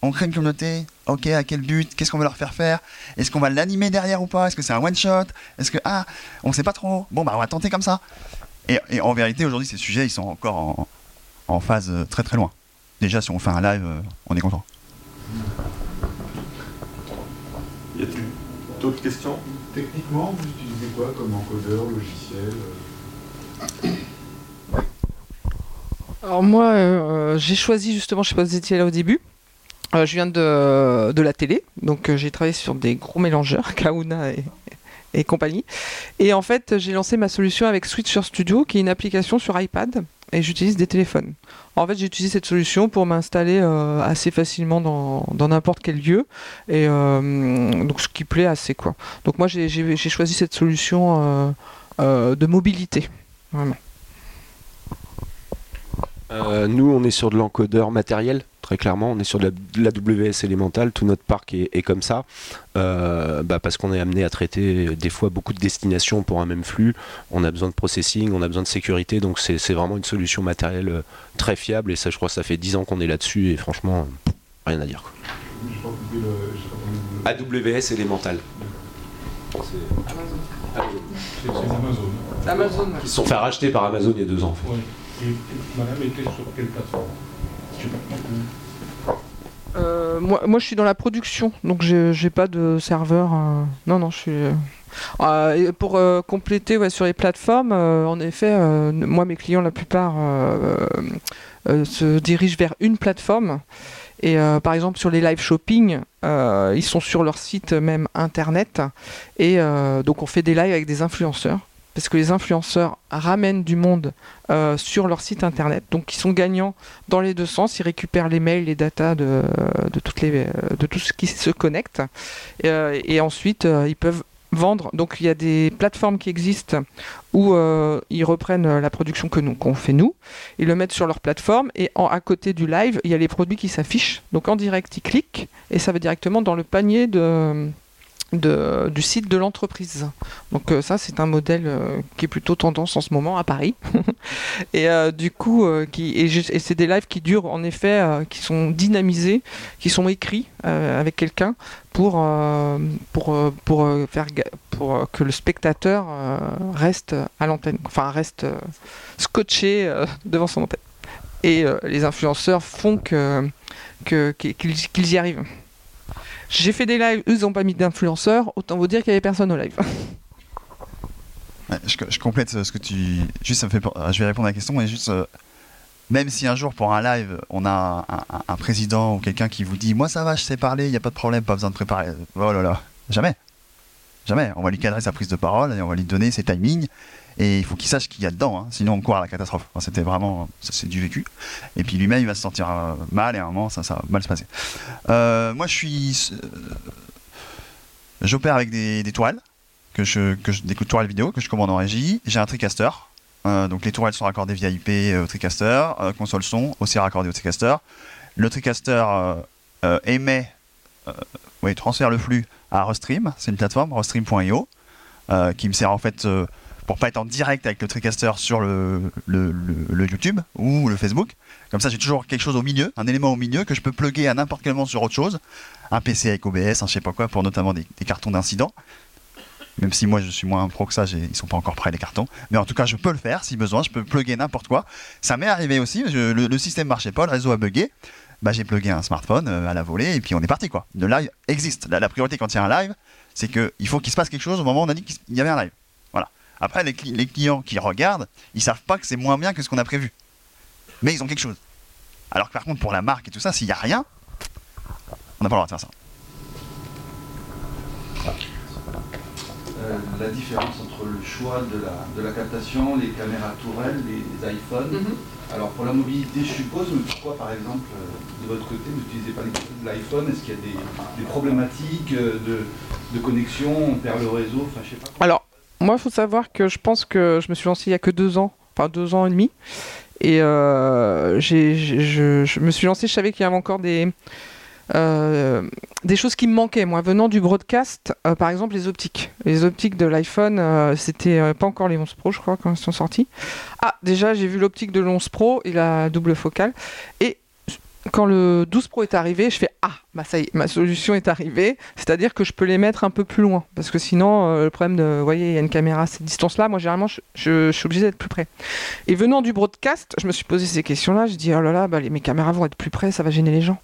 on crée une communauté, ok, à quel but, qu'est-ce qu'on va leur faire faire, est-ce qu'on va l'animer derrière ou pas, est-ce que c'est un one shot, est-ce que, ah, on sait pas trop, bon bah on va tenter comme ça. Et, en vérité, aujourd'hui, ces sujets, ils sont encore en, phase euh, très très loin. Déjà, si on fait un live, euh, on est content. Y a-t-il d'autres questions? Techniquement, vous utilisez quoi comme encodeur, logiciel euh? Alors moi, j'ai choisi justement, je sais pas si vous étiez là au début, euh, je viens de, de, la télé, donc euh, j'ai travaillé sur des gros mélangeurs, Kauna et, compagnie. Et en fait, j'ai lancé ma solution avec Switcher Studio, qui est une application sur iPad, et j'utilise des téléphones. En fait, j'utilise cette solution pour m'installer euh, assez facilement dans n'importe quel lieu, et donc ce qui plaît assez quoi. Donc moi, j'ai choisi cette solution de mobilité, vraiment. Nous, on est sur de l'encodeur matériel très clairement. On est sur de la, WS élémentale, tout notre parc est, comme ça, euh, bah, parce qu'on est amené à traiter des fois beaucoup de destinations pour un même flux. On a besoin de processing, on a besoin de sécurité, donc c'est vraiment une solution matérielle euh, très fiable. Et ça, je crois que ça fait 10 ans qu'on est là-dessus, et franchement, rien à dire. AWS élémental. C'est Amazon. Amazon. Ils se sont fait racheter par Amazon il y a deux ans. Madame était sur quelle plateforme? Euh, moi, je suis dans la production, donc j'ai pas de serveur. Euh, non, non, je suis. Euh, pour compléter sur les plateformes, en effet, moi, mes clients, la plupart se dirigent vers une plateforme. Et par exemple, sur les live shopping, ils sont sur leur site même internet. Et donc, on fait des lives avec des influenceurs parce que les influenceurs ramènent du monde euh, sur leur site internet. Donc ils sont gagnants dans les deux sens. Ils récupèrent les mails, les datas de, toutes les, euh, de tout ce qui se connecte. Euh, et ensuite, ils peuvent vendre. Donc il y a des plateformes qui existent où ils reprennent la production que nous qu'on fait nous, ils le mettent sur leur plateforme et à côté du live, il y a les produits qui s'affichent. Donc en direct, ils cliquent et ça va directement dans le panier de du site de l'entreprise. Donc euh, ça, c'est un modèle euh, qui est plutôt tendance en ce moment à Paris. et euh, du coup, qui, et, c'est des lives qui durent en effet, qui sont dynamisés, qui sont écrits avec quelqu'un pour, pour, pour, faire, pour que le spectateur reste à l'antenne, enfin reste scotché devant son antenne. Et euh, les influenceurs font que, qu'ils y arrivent. J'ai fait des lives, eux, n'ont pas mis d'influenceurs, autant vous dire qu'il n'y avait personne au live. Je, complète ce que tu. Juste, ça me fait. euh, Je vais répondre à la question, mais juste. euh, même si un jour pour un live, on a un, un- un président ou quelqu'un qui vous dit Moi ça va, je sais parler, il n'y a pas de problème, pas besoin de préparer. Oh là là, jamais. Jamais. On va lui cadrer sa prise de parole et on va lui donner ses timings. Et il faut qu'il sache qu'il y a dedans, hein, sinon on court à la catastrophe. C'était vraiment. C'est du vécu. Et puis lui-même, il va se sentir euh, mal et à un moment, ça, ça va mal se passer. Euh, moi, je suis. euh, J'opère avec des, des tourelles que je, que je, des tourelles vidéo que je commande en régie. J'ai un TriCaster. Donc les tourelles sont raccordées via IP au TriCaster. Console son aussi raccordée au TriCaster. Le TriCaster émet, oui, transfère le flux à Restream. C'est une plateforme, restream.io, qui me sert en fait pour pas être en direct avec le TriCaster sur le, YouTube ou le Facebook. Comme ça, j'ai toujours quelque chose au milieu, un élément au milieu que je peux plugger à n'importe quel moment sur autre chose. Un PC avec OBS, un je sais pas quoi, pour notamment des, cartons d'incidents. Même si moi je suis moins pro que ça, ils sont pas encore prêts les cartons. Mais en tout cas, je peux le faire si besoin, je peux plugger n'importe quoi. Ça m'est arrivé aussi, le système marchait pas, le réseau a bugué. Bah, j'ai plugué un smartphone euh, à la volée et puis on est parti quoi. Le live existe. La, la priorité quand il y a un live, c'est qu'il faut qu'il se passe quelque chose au moment où on a dit qu'il y avait un live. Après, les, cli- les clients qui regardent, ils savent pas que c'est moins bien que ce qu'on a prévu. Mais ils ont quelque chose. Alors que par contre, pour la marque et tout ça, s'il y a rien, on n'a pas le droit de faire ça. Euh, la différence entre le choix de la, de la captation, les caméras tourelles, les, les iPhones. Alors pour la mobilité, je suppose, mais pourquoi par exemple, euh, de votre côté, vous n'utilisez pas les- l'iPhone? Est-ce qu'il y a des, des problématiques euh, de, de connexion On perd le réseau? Enfin, je sais pas. Alors, moi, il faut savoir que je pense que je me suis lancé il y a que deux ans, enfin deux ans et demi. Et euh, je, me suis lancé, je savais qu'il y avait encore des, euh, des choses qui me manquaient. Moi, venant du broadcast, euh, par exemple, les optiques. Les optiques de l'iPhone, c'était pas encore les 11 Pro, je crois, quand ils sont sortis. Ah, déjà, j'ai vu l'optique de l'11 Pro et la double focale. Et quand le 12 Pro est arrivé, je fais Ah, bah ça y est, ma solution est arrivée. C'est-à-dire que je peux les mettre un peu plus loin. Parce que sinon, euh, le problème de. Vous voyez, il y a une caméra à cette distance-là. Moi, généralement, je, je- suis obligé d'être plus près. Et venant du broadcast, je me suis posé ces questions-là. Je dis Oh là là, bah, mes caméras vont être plus près, ça va gêner les gens.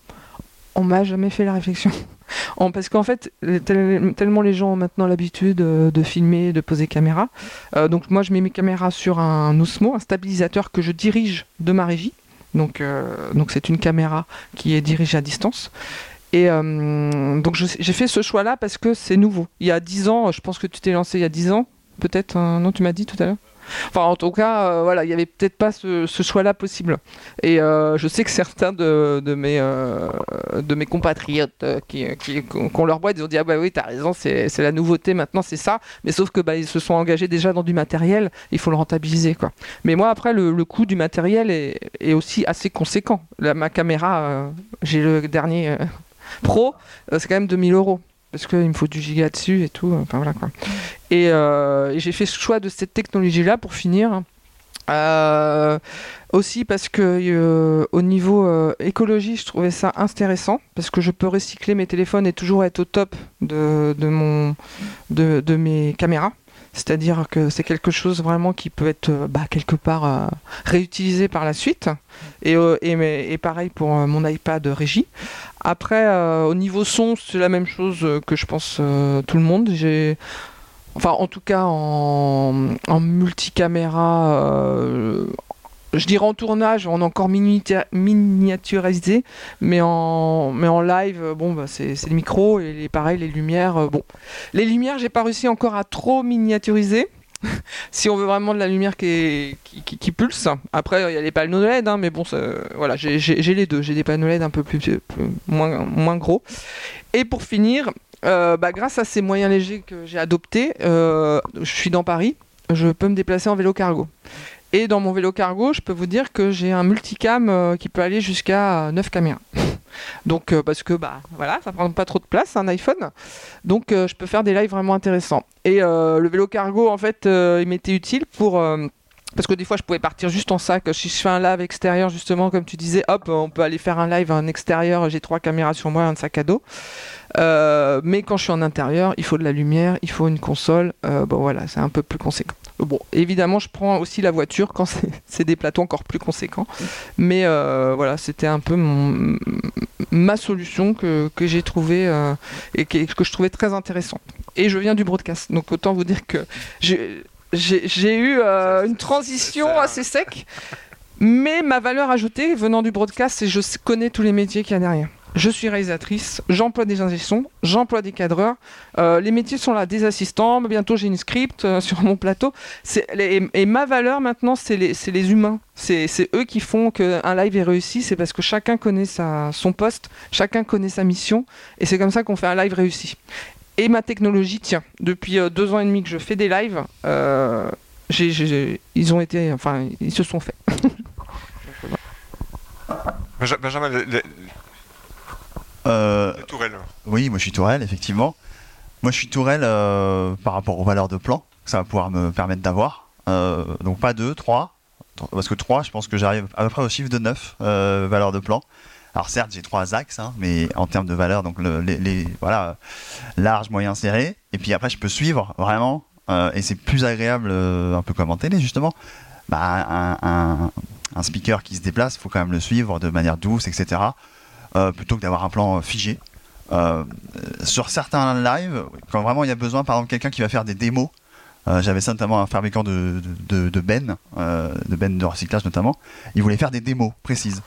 On m'a jamais fait la réflexion. Parce qu'en fait, tellement les gens ont maintenant l'habitude euh, de filmer, de poser caméra. Euh, donc, moi, je mets mes caméras sur un Osmo, un stabilisateur que je dirige de ma régie. Donc, euh, donc c'est une caméra qui est dirigée à distance. Et euh, donc j'ai fait ce choix-là parce que c'est nouveau. Il y a 10 ans, je pense que tu t'es lancé il y a 10 ans, peut-être, euh, non, tu m'as dit tout à l'heure Enfin, en tout cas, euh, voilà, il n'y avait peut-être pas ce, choix-là possible. Et euh, je sais que certains de, euh, mes compatriotes qui, qui, ont leur boîte, ils ont dit Ah, bah oui, t'as raison, c'est la nouveauté maintenant, c'est ça. Mais sauf que bah, ils se sont engagés déjà dans du matériel, il faut le rentabiliser. Quoi. Mais moi, après, le, coût du matériel est, aussi assez conséquent. Ma caméra, j'ai le dernier Pro, c'est quand même 2000 euros. Parce qu'il me faut du giga dessus et tout. Enfin voilà quoi. Et, euh, j'ai fait ce choix de cette technologie-là pour finir. Euh, aussi parce que euh, au niveau écologie, je trouvais ça intéressant parce que je peux recycler mes téléphones et toujours être au top de, de mon, de mes caméras. C'est-à-dire que c'est quelque chose vraiment qui peut être euh, bah, quelque part euh, réutilisé par la suite. Et, euh, et, pareil pour mon iPad régie. Après, au niveau son, c'est la même chose que je pense tout le monde. J'ai, enfin, en tout cas, en, multicaméra, je dirais en tournage, on a encore miniatur- miniaturisé, mais en, live, euh, bon, bah, c'est, le micro et les, pareil, les lumières. euh, bon, les lumières, j'ai pas réussi encore à trop miniaturiser. si on veut vraiment de la lumière qui, pulse. Après, il y a les panneaux LED, hein, mais bon, voilà, j'ai les deux. J'ai des panneaux LED un peu plus, moins, gros. Et pour finir, euh, bah, grâce à ces moyens légers que j'ai adoptés, je suis dans Paris, je peux me déplacer en vélo cargo. Et dans mon vélo cargo, je peux vous dire que j'ai un multicam euh, qui peut aller jusqu'à 9 caméras. Donc, euh, parce que bah voilà, ça prend pas trop de place, un iPhone. Donc, euh, je peux faire des lives vraiment intéressants. Et le vélo cargo, en fait, il m'était utile pour Parce que des fois, je pouvais partir juste en sac. Si je fais un live extérieur, justement, comme tu disais, hop, on peut aller faire un live en extérieur. J'ai trois caméras sur moi, un sac à dos. Euh, mais quand je suis en intérieur, il faut de la lumière, il faut une console. Euh, bon, voilà, c'est un peu plus conséquent. Bon, évidemment, je prends aussi la voiture quand c'est des plateaux encore plus conséquents. Mais euh, voilà, c'était un peu ma solution que, que j'ai trouvée et que, que je trouvais très intéressante. Et je viens du broadcast. Donc, autant vous dire que j'ai eu euh, une transition assez sec, mais ma valeur ajoutée venant du broadcast, c'est que je connais tous les métiers qu'il y a derrière. Je suis réalisatrice, j'emploie des ingénieurs, j'emploie des cadreurs. Euh, les métiers sont là, des assistants. Bientôt, j'ai une script euh, sur mon plateau. Et, et, ma valeur maintenant, c'est les, les, humains. C'est eux qui font qu'un live est réussi. C'est parce que chacun connaît sa, son poste, chacun connaît sa mission. Et c'est comme ça qu'on fait un live réussi. Et ma technologie tient. Depuis euh, deux ans et demi que je fais des lives, euh, ils ont été, enfin, ils se sont faits. Benjamin, les, euh, tourelles. Oui, moi je suis tourelle, effectivement. Moi je suis tourelle par rapport aux valeurs de plan que ça va pouvoir me permettre d'avoir. donc pas deux, trois. Parce que trois, je pense que j'arrive à peu près au chiffre de neuf valeurs de plan. Alors certes, j'ai trois axes, hein, mais en termes de valeur, donc les, voilà, large, moyen, serré. Et puis après, je peux suivre vraiment, euh, et c'est plus agréable, euh, un peu comme en télé justement. Bah, un, speaker qui se déplace, il faut quand même le suivre de manière douce, etc. Euh, plutôt que d'avoir un plan figé. sur certains lives, quand vraiment il y a besoin, par exemple, quelqu'un qui va faire des démos. J'avais ça notamment un fabricant de, de, de bennes, de bennes de recyclage notamment. Il voulait faire des démos précises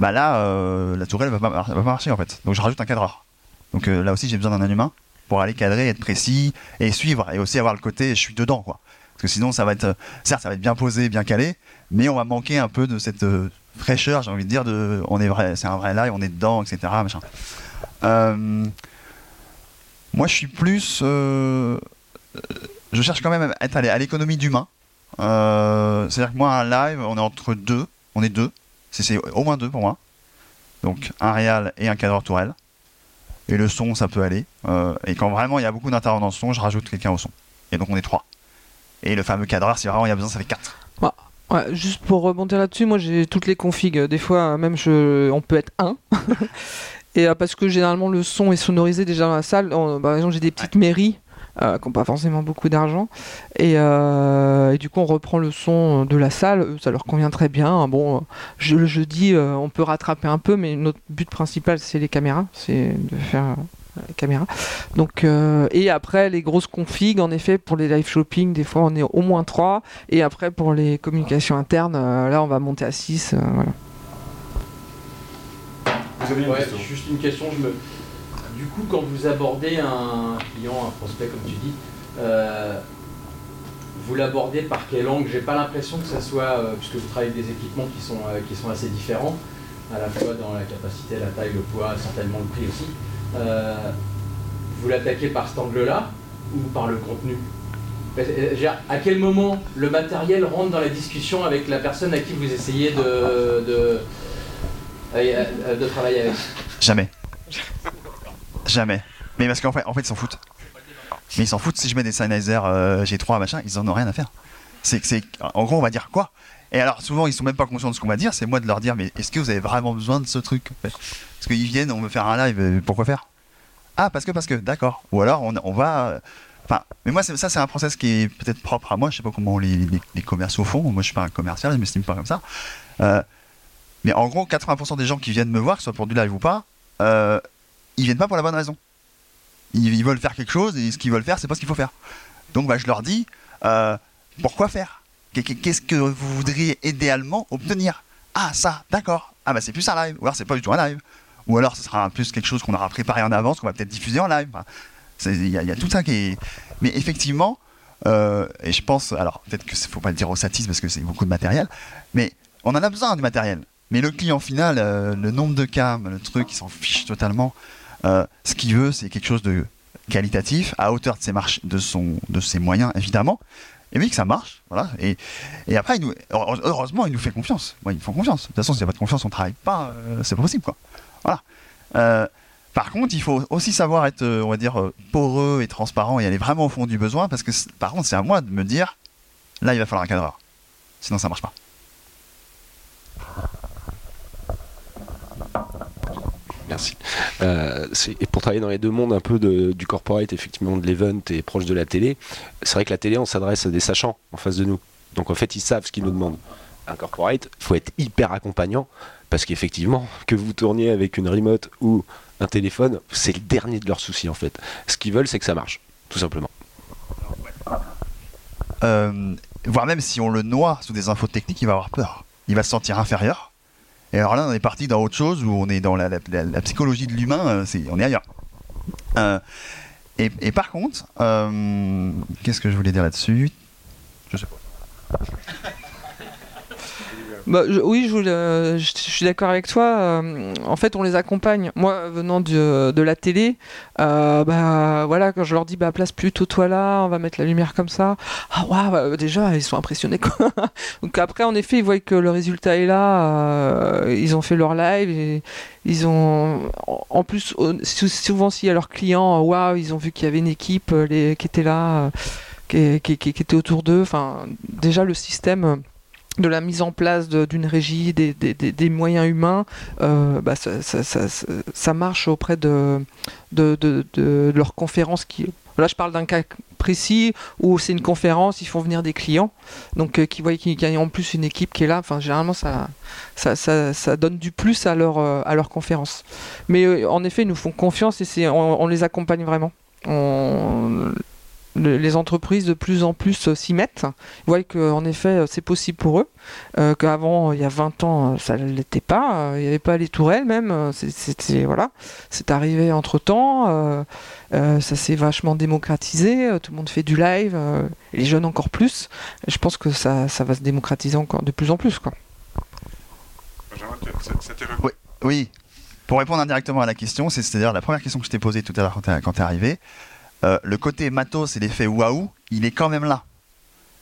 bah là, euh, la tourelle va pas, va pas marcher en fait. Donc je rajoute un cadreur. Donc euh, là aussi, j'ai besoin d'un humain pour aller cadrer, être précis et suivre et aussi avoir le côté je suis dedans quoi. Parce que sinon, ça va être, certes, ça va être bien posé, bien calé, mais on va manquer un peu de cette euh, fraîcheur, j'ai envie de dire, de, on est vrai, c'est un vrai live, on est dedans, etc. Moi, je suis plus, je cherche quand même à être à l'économie d'humain. C'est-à-dire que moi, un live, on est entre deux, on est deux. C'est au moins deux pour moi. Donc un réal et un cadreur tourelle. Et le son, ça peut aller. Euh, et quand vraiment il y a beaucoup d'intervenants dans son, je rajoute quelqu'un au son. Et donc on est trois. Et le fameux cadreur, si vraiment il y a besoin, ça fait quatre. Bah, juste pour rebondir là-dessus, moi j'ai toutes les configs. Des fois, même je, on peut être un. et euh, parce que généralement le son est sonorisé déjà dans la salle. par exemple, j'ai des petites mairies euh, qui n'ont pas forcément beaucoup d'argent. Euh, et, du coup, on reprend le son de la salle, ça leur convient très bien. Bon, je, le jeudi, euh, on peut rattraper un peu, mais notre but principal, c'est les caméras, c'est de faire les caméras. Donc, et après, les grosses configs, en effet, pour les live shopping, des fois, on est au moins 3. Et après, pour les communications internes, là, on va monter à 6. voilà. Vous avez une question Juste une question, je me du coup, quand vous abordez un client, un prospect, comme tu dis, euh, vous l'abordez par quel angle? J'ai pas l'impression que ça soit, euh, puisque vous travaillez avec des équipements qui sont, euh, qui sont assez différents, à la fois dans la capacité, la taille, le poids, certainement le prix aussi. vous l'attaquez par cet angle-là ou par le contenu? À quel moment le matériel rentre dans la discussion avec la personne à qui vous essayez de, de, de travailler avec? Jamais. Jamais. Mais parce qu'en fait, en fait, ils s'en foutent. Mais ils s'en foutent si je mets des Sennheiser euh, G3 machin, ils en ont rien à faire. C'est, c'est, en gros, on va dire quoi? Et alors, souvent, ils sont même pas conscients de ce qu'on va dire. C'est moi de leur dire, mais est-ce que vous avez vraiment besoin de ce truc? Parce qu'ils viennent, on veut faire un live, euh, pourquoi faire? Ah, parce que, parce que, d'accord. Ou alors, on, on va. Euh, enfin, mais moi, ça, c'est un process qui est peut-être propre à moi. Je sais pas comment les, les, commerciaux font. Moi, je suis pas un commercial, je m'estime pas comme ça. mais en gros, 80% des gens qui viennent me voir, que ce soit pour du live ou pas, ils viennent pas pour la bonne raison. Ils, veulent faire quelque chose et ce qu'ils veulent faire, c'est pas ce qu'il faut faire. Donc bah, je leur dis euh, pourquoi faire? Qu'est-ce que vous voudriez idéalement obtenir? Ah, ça, d'accord. Ah, bah c'est plus un live. Ou alors c'est pas du tout un live. Ou alors ce sera plus quelque chose qu'on aura préparé en avance, qu'on va peut-être diffuser en live. Il y, a tout ça qui est. Mais effectivement, euh, et je pense, alors peut-être que faut pas le dire au satis parce que c'est beaucoup de matériel, mais on en a besoin du matériel. Mais le client final, euh, le nombre de cams, le truc, il s'en fiche totalement. Euh, ce qu'il veut, c'est quelque chose de qualitatif, à hauteur de ses, de ses moyens, évidemment. Et oui, que ça marche, voilà. Et, après, nous, heureusement, il nous fait confiance. Moi, ils font confiance. De toute façon, s'il n'y a pas de confiance, on ne travaille pas. Euh, c'est pas possible, quoi. Voilà. Euh, par contre, il faut aussi savoir être, on va dire, poreux et transparent et aller vraiment au fond du besoin, parce que par contre, c'est à moi de me dire, là, il va falloir un cadreur. sinon ça marche pas. Merci. Euh, et pour travailler dans les deux mondes, un peu du corporate, effectivement, de l'event et proche de la télé, c'est vrai que la télé, on s'adresse à des sachants en face de nous. Donc en fait, ils savent ce qu'ils nous demandent. Un corporate, il faut être hyper accompagnant parce qu'effectivement, que vous tourniez avec une remote ou un téléphone, c'est le dernier de leurs soucis en fait. Ce qu'ils veulent, c'est que ça marche, tout simplement. Euh, voire même si on le noie sous des infos techniques, il va avoir peur. Il va se sentir inférieur. Et alors là, on est parti dans autre chose où on est dans la, psychologie de l'humain, euh, on est ailleurs. Euh, et, et par contre, euh, qu'est-ce que je voulais dire là-dessus? Je sais pas. Bah, oui, euh, je- suis d'accord avec toi. euh, en fait, on les accompagne. Moi, venant de, la télé, euh, bah voilà, quand je leur dis bah place plutôt toi là, on va mettre la lumière comme ça. Ah waouh, déjà ils sont impressionnés après, en effet, ils voient que le résultat est là. ils ont fait leur live ils ont en- plus souvent s'il y a leurs clients, waouh, ils ont vu qu'il y avait une équipe qui était là, qui- qui était autour d'eux. Enfin, déjà le système. De la mise en place d'une régie, des, moyens humains, euh, bah, ça, marche auprès de, de, de- leurs conférences. Là, je parle d'un cas précis où c'est une conférence, ils font venir des clients, donc euh, qui voient qu'il y a en plus une équipe qui est là. Généralement, ça, donne du plus à leur, euh, à leur conférence. Mais en effet, ils nous font confiance et on, les accompagne vraiment. Le- les entreprises de plus en plus euh, s'y mettent. Ils voient qu'en effet, euh, c'est possible pour eux. Euh, Qu'avant, il y a 20 ans, ça ne l'était pas. Il n'y avait pas les tourelles même. C'est- C'était voilà, c'est arrivé entre temps. ça s'est vachement démocratisé. Tout le monde fait du live. euh, et les jeunes encore plus. Je pense que ça, ça va se démocratiser encore de plus en plus. Quoi. Tu- Oui, oui. Pour répondre indirectement à la question, c'est- c'est-à-dire la première question que je t'ai posée tout à l'heure quand quand t'es arrivé, euh, le côté matos et l'effet waouh, il est quand même là.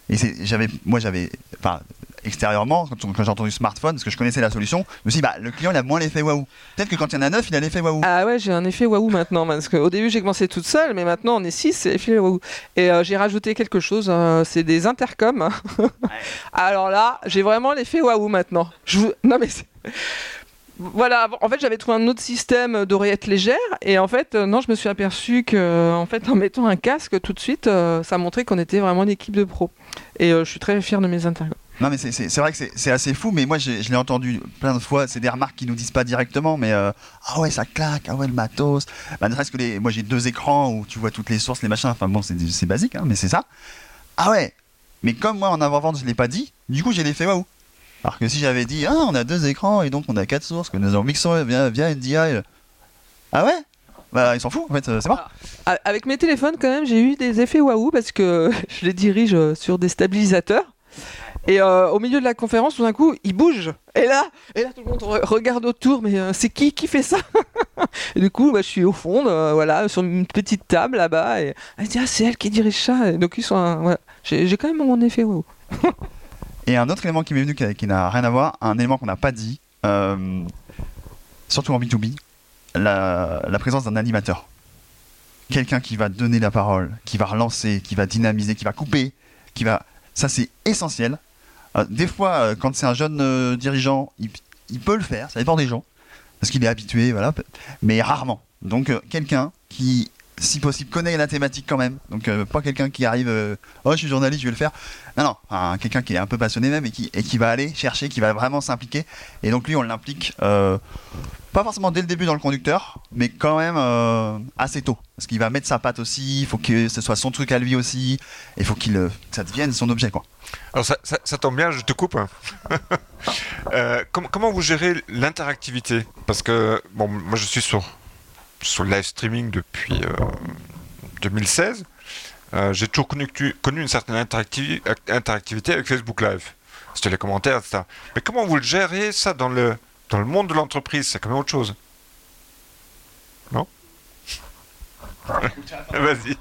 Et c'est- j'avais, moi j'avais, enfin, extérieurement, quand, j'ai entendu smartphone, parce que je connaissais la solution, je me suis dit, bah, le client il a moins l'effet waouh. Peut-être que quand il y en a neuf, il a l'effet waouh. Ah ouais, j'ai un effet waouh maintenant, parce qu'au début j'ai commencé toute seule, mais maintenant on est 6, c'est l'effet waouh. Et euh, j'ai rajouté quelque chose, euh, c'est des intercoms. Alors là, j'ai vraiment l'effet waouh maintenant. Je vous... Non mais c'est- Voilà, en fait j'avais trouvé un autre système d'oreillettes légères, et en fait, euh, non, je me suis aperçu que en, fait, en mettant un casque tout de suite, euh, ça montrait qu'on était vraiment une équipe de pros. Et euh, je suis très fier de mes intercoms. Non mais c'est- vrai que c'est- assez fou, mais moi je l'ai entendu plein de fois, c'est des remarques qui nous disent pas directement, mais euh, ah ouais ça claque, ah ouais le matos, bah, ne serait-ce moi j'ai deux écrans où tu vois toutes les sources, les machins, enfin bon c'est c'est basique, hein, mais c'est ça. Ah ouais, mais comme moi en avant-vente je l'ai pas dit, du coup j'ai l'effet waouh. Alors que si j'avais dit ah on a deux écrans et donc on a quatre sources, que nous avons mixé via, via NDI, euh, ah ouais, bah ils s'en foutent en fait, euh, c'est bon. A- Avec mes téléphones, quand même, j'ai eu des effets waouh parce que je les dirige euh, sur des stabilisateurs. Et au milieu de la conférence, tout d'un coup, ils bougent. Et là, et là tout le monde re- regarde autour, mais c'est qui qui fait ça Et du coup, bah, je suis au fond, voilà, sur une petite table là-bas. Et elle dit, ah, c'est elle qui dirige ça. Donc, ils sont, j'ai quand même mon effet waouh. Et un autre élément qui m'est venu qui, n'a rien à voir, un élément qu'on n'a pas dit, euh, surtout en B2B, la, présence d'un animateur. Quelqu'un qui va donner la parole, qui va relancer, qui va dynamiser, qui va couper, qui va. Ça, c'est essentiel. Euh, des fois, euh, quand c'est un jeune dirigeant, il, peut le faire, ça dépend des gens, parce qu'il est habitué, voilà, mais rarement. Donc, quelqu'un qui, si possible, connaît la thématique quand même. Donc, pas quelqu'un qui arrive, oh, je suis journaliste, je vais le faire. Non, non, quelqu'un qui est un peu passionné même et qui, et qui va aller chercher, qui va vraiment s'impliquer. Et donc, lui, on l'implique. euh, pas forcément dès le début dans le conducteur, mais quand même euh, assez tôt. Parce qu'il va mettre sa patte aussi, il faut que ce soit son truc à lui aussi, et il faut qu'il, euh, que ça devienne son objet. Quoi. Alors ça, ça- ça tombe bien, je te coupe. Euh, com- comment vous gérez l'interactivité? Parce que bon, moi je suis sur, sur le live streaming depuis euh, 2016. Euh, J'ai toujours connu, connu une certaine interactivi- interactivité avec Facebook Live. C'était les commentaires, etc. Mais comment vous le gérez ça dans le, dans le monde de l'entreprise? C'est quand même autre chose. Non? Vas-y.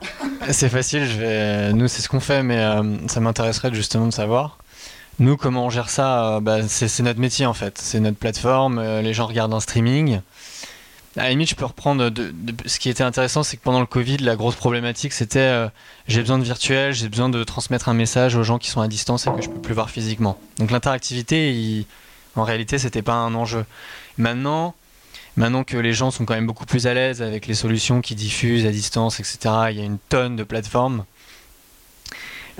C'est facile, je vais... nous c'est ce qu'on fait, mais euh, ça m'intéresserait justement de savoir. Nous, comment on gère ça? Euh, bah, c'est, notre métier en fait, c'est notre plateforme, euh, les gens regardent un streaming. À la limite, je peux reprendre. Ce qui était intéressant, c'est que pendant le Covid, la grosse problématique, c'était euh, j'ai besoin de virtuel, j'ai besoin de transmettre un message aux gens qui sont à distance et que je peux plus voir physiquement. Donc l'interactivité, en réalité, c'était pas un enjeu. Maintenant, maintenant que les gens sont quand même beaucoup plus à l'aise avec les solutions qui diffusent à distance, etc., il y a une tonne de plateformes.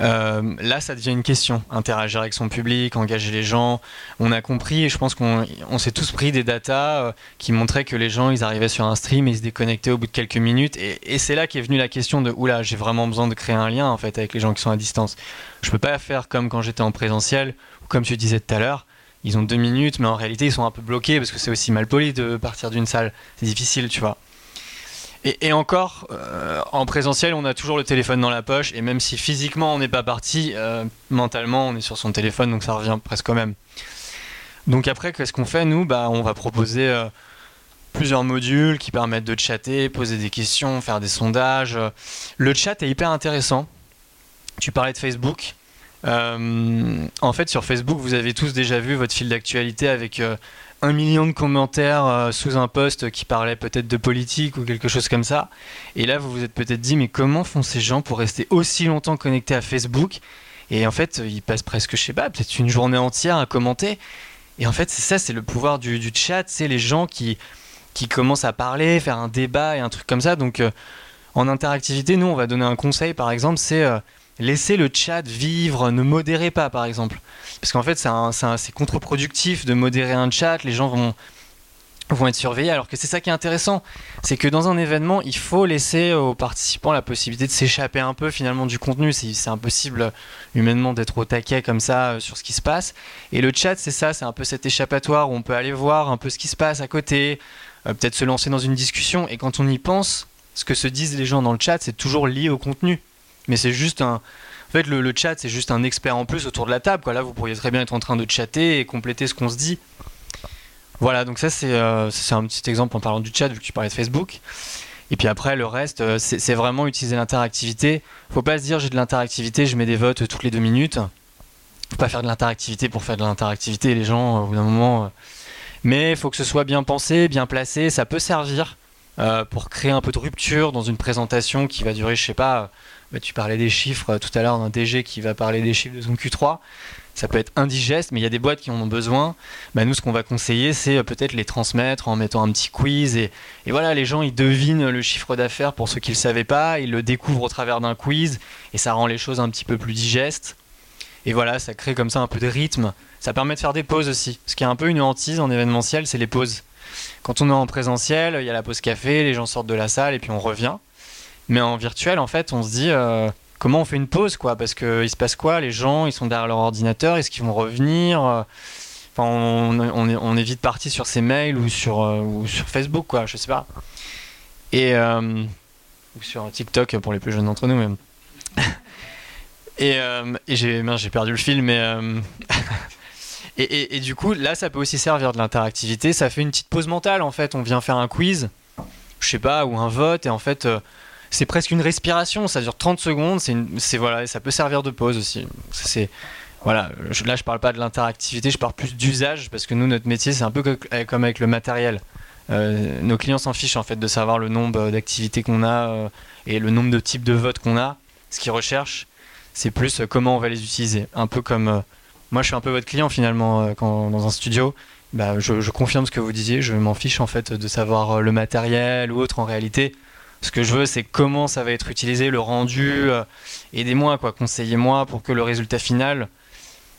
Euh, là, ça devient une question. Interagir avec son public, engager les gens. On a compris, et je pense qu'on s'est tous pris des datas euh, qui montraient que les gens, ils arrivaient sur un stream et ils se déconnectaient au bout de quelques minutes. Et, c'est là qu'est venue la question de oula, j'ai vraiment besoin de créer un lien en fait avec les gens qui sont à distance. Je peux pas faire comme quand j'étais en présentiel ou comme tu disais tout à l'heure. Ils ont deux minutes, mais en réalité, ils sont un peu bloqués parce que c'est aussi mal poli de partir d'une salle. C'est difficile, tu vois. Et, encore, euh, en présentiel, on a toujours le téléphone dans la poche, et même si physiquement on n'est pas parti, euh, mentalement on est sur son téléphone, donc ça revient presque quand même. Donc après, qu'est-ce qu'on fait Nous, bah, on va proposer euh, plusieurs modules qui permettent de chatter, poser des questions, faire des sondages. Le chat est hyper intéressant. Tu parlais de Facebook. en fait, sur Facebook, vous avez tous déjà vu votre fil d'actualité avec un million de commentaires euh, sous un post qui parlait peut-être de politique ou quelque chose comme ça. Et là, vous vous êtes peut-être dit, mais comment font ces gens pour rester aussi longtemps connectés à Facebook? Et en fait, ils passent presque, je sais pas, peut-être une journée entière à commenter. Et en fait, c'est ça, c'est le pouvoir du, chat, c'est les gens qui, qui commencent à parler, faire un débat et un truc comme ça. Donc, euh, en interactivité, nous, on va donner un conseil, par exemple, c'est euh, laisser le chat vivre, ne modérez pas, par exemple. Parce qu'en fait, c'est contre-productif de modérer un chat, les gens vont, vont être surveillés, alors que c'est ça qui est intéressant. C'est que dans un événement, il faut laisser aux participants la possibilité de s'échapper un peu finalement du contenu. C'est impossible humainement d'être au taquet comme ça euh, sur ce qui se passe. Et le chat, c'est ça, c'est un peu cet échappatoire où on peut aller voir un peu ce qui se passe à côté, euh, peut-être se lancer dans une discussion. Et quand on y pense, ce que se disent les gens dans le chat, c'est toujours lié au contenu. Mais c'est juste un, en fait, le, chat, c'est juste un expert en plus autour de la table. Là, vous pourriez très bien être en train de chatter et compléter ce qu'on se dit. Voilà, donc ça, c'est euh, un petit exemple en parlant du chat, vu que tu parlais de Facebook. Et puis après, le reste, euh, c'est vraiment utiliser l'interactivité. Faut pas se dire j'ai de l'interactivité, je mets des votes toutes les deux minutes. Faut pas faire de l'interactivité pour faire de l'interactivité, les gens, euh, au bout d'un moment. Mais il faut que ce soit bien pensé, bien placé. Ça peut servir pour créer un peu de rupture dans une présentation qui va durer, je sais pas, bah, tu parlais des chiffres euh, tout à l'heure d'un DG qui va parler des chiffres de son Q3. Ça peut être indigeste, mais il y a des boîtes qui en ont besoin. Bah, nous, ce qu'on va conseiller, c'est euh, peut-être les transmettre en mettant un petit quiz. Et, voilà, les gens, ils devinent le chiffre d'affaires pour ceux qui ne le savaient pas. Ils le découvrent au travers d'un quiz. Et ça rend les choses un petit peu plus digestes. Et voilà, ça crée comme ça un peu de rythme. Ça permet de faire des pauses aussi. Ce qui est un peu une hantise en événementiel, c'est les pauses. Quand on est en présentiel, il y a la pause café, les gens sortent de la salle et puis on revient. Mais en virtuel, en fait, on se dit euh, comment on fait une pause, quoi? Parce qu'il se passe quoi? Les gens, ils sont derrière leur ordinateur, est-ce qu'ils vont revenir? Enfin, on, est, on, est, vite parti sur ses mails ou sur, euh, sur Facebook, quoi, je sais pas. Et. Euh, ou sur TikTok pour les plus jeunes d'entre nous, même. et, et j'ai perdu le fil, mais. et, du coup, là, ça peut aussi servir de l'interactivité. Ça fait une petite pause mentale, en fait. On vient faire un quiz, je sais pas, ou un vote, et en fait c'est presque une respiration, ça dure 30 secondes, c'est voilà, ça peut servir de pause aussi. C'est voilà, là je parle pas de l'interactivité, je parle plus d'usage parce que nous notre métier c'est un peu comme avec le matériel. Euh, nos clients s'en fichent en fait de savoir le nombre d'activités qu'on a euh, et le nombre de types de votes qu'on a. Ce qu'ils recherchent, c'est plus euh, comment on va les utiliser. Un peu comme moi je suis un peu votre client finalement quand, dans un studio. Bah, je, confirme ce que vous disiez, je m'en fiche en fait de savoir le matériel ou autre en réalité. Ce que je veux, c'est comment ça va être utilisé, le rendu. Euh, aidez-moi, quoi, conseillez-moi pour que le résultat final.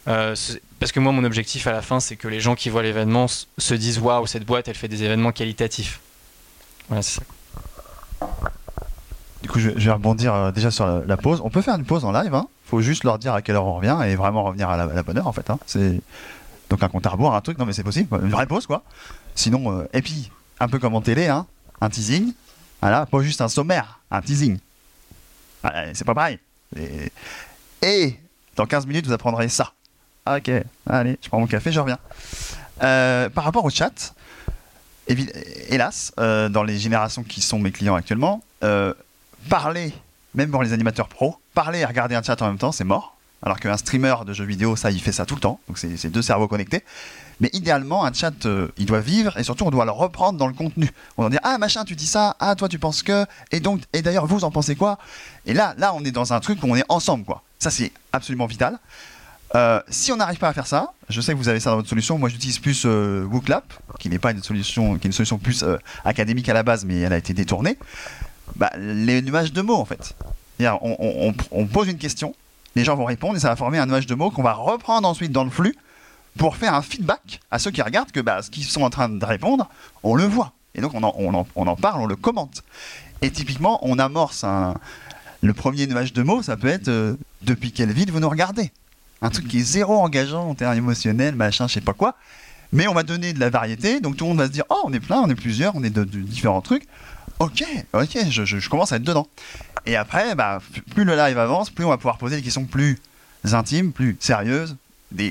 Euh, parce que moi, mon objectif à la fin, c'est que les gens qui voient l'événement se disent waouh, cette boîte, elle fait des événements qualitatifs. Voilà, c'est ça. Du coup, je, vais rebondir euh, déjà sur la, pause. On peut faire une pause en live. Hein? Faut juste leur dire à quelle heure on revient et vraiment revenir à la, bonne heure en fait. Hein. C'est donc un compte à rebours, un truc. Non mais c'est possible. Une vraie pause quoi. Sinon, et puis un peu comme en télé, hein, un teasing. Voilà, pas juste un sommaire, un teasing. C'est pas pareil. Et, dans 15 minutes, vous apprendrez ça. Ok, allez, je prends mon café, je reviens. Euh, par rapport au chat, hélas, euh, dans les générations qui sont mes clients actuellement, euh, parler, même pour les animateurs pros, parler et regarder un chat en même temps, c'est mort. alors qu'un streamer de jeux vidéo, ça, il fait ça tout le temps. Donc c'est deux cerveaux connectés. Mais idéalement, un chat, euh, il doit vivre et surtout, on doit le reprendre dans le contenu. On doit dire ah machin, tu dis ça, ah toi tu penses que, et donc et d'ailleurs vous en pensez quoi? Et là, là, on est dans un truc où on est ensemble quoi. Ça c'est absolument vital. Euh, si on n'arrive pas à faire ça, je sais que vous avez ça dans votre solution. Moi, j'utilise plus euh, Wooklap, qui n'est pas une solution, qui est une solution plus euh, académique à la base, mais elle a été détournée. Bah, les nuages de mots, en fait. On, on, pose une question, les gens vont répondre et ça va former un nuage de mots qu'on va reprendre ensuite dans le flux pour faire un feedback à ceux qui regardent que bah, ce qu'ils sont en train de répondre, on le voit. Et donc on en, on en, en parle, on le commente. Et typiquement, on amorce un, le premier nuage de mots, ça peut être depuis quelle ville vous nous regardez? Un truc qui est zéro engageant en termes émotionnels, machin, je sais pas quoi. Mais on va donner de la variété, donc tout le monde va se dire Oh, on est plein, on est plusieurs, on est de, différents trucs. Ok, ok, je, commence à être dedans. Et après, bah, plus le live avance, plus on va pouvoir poser des questions plus intimes, plus sérieuses,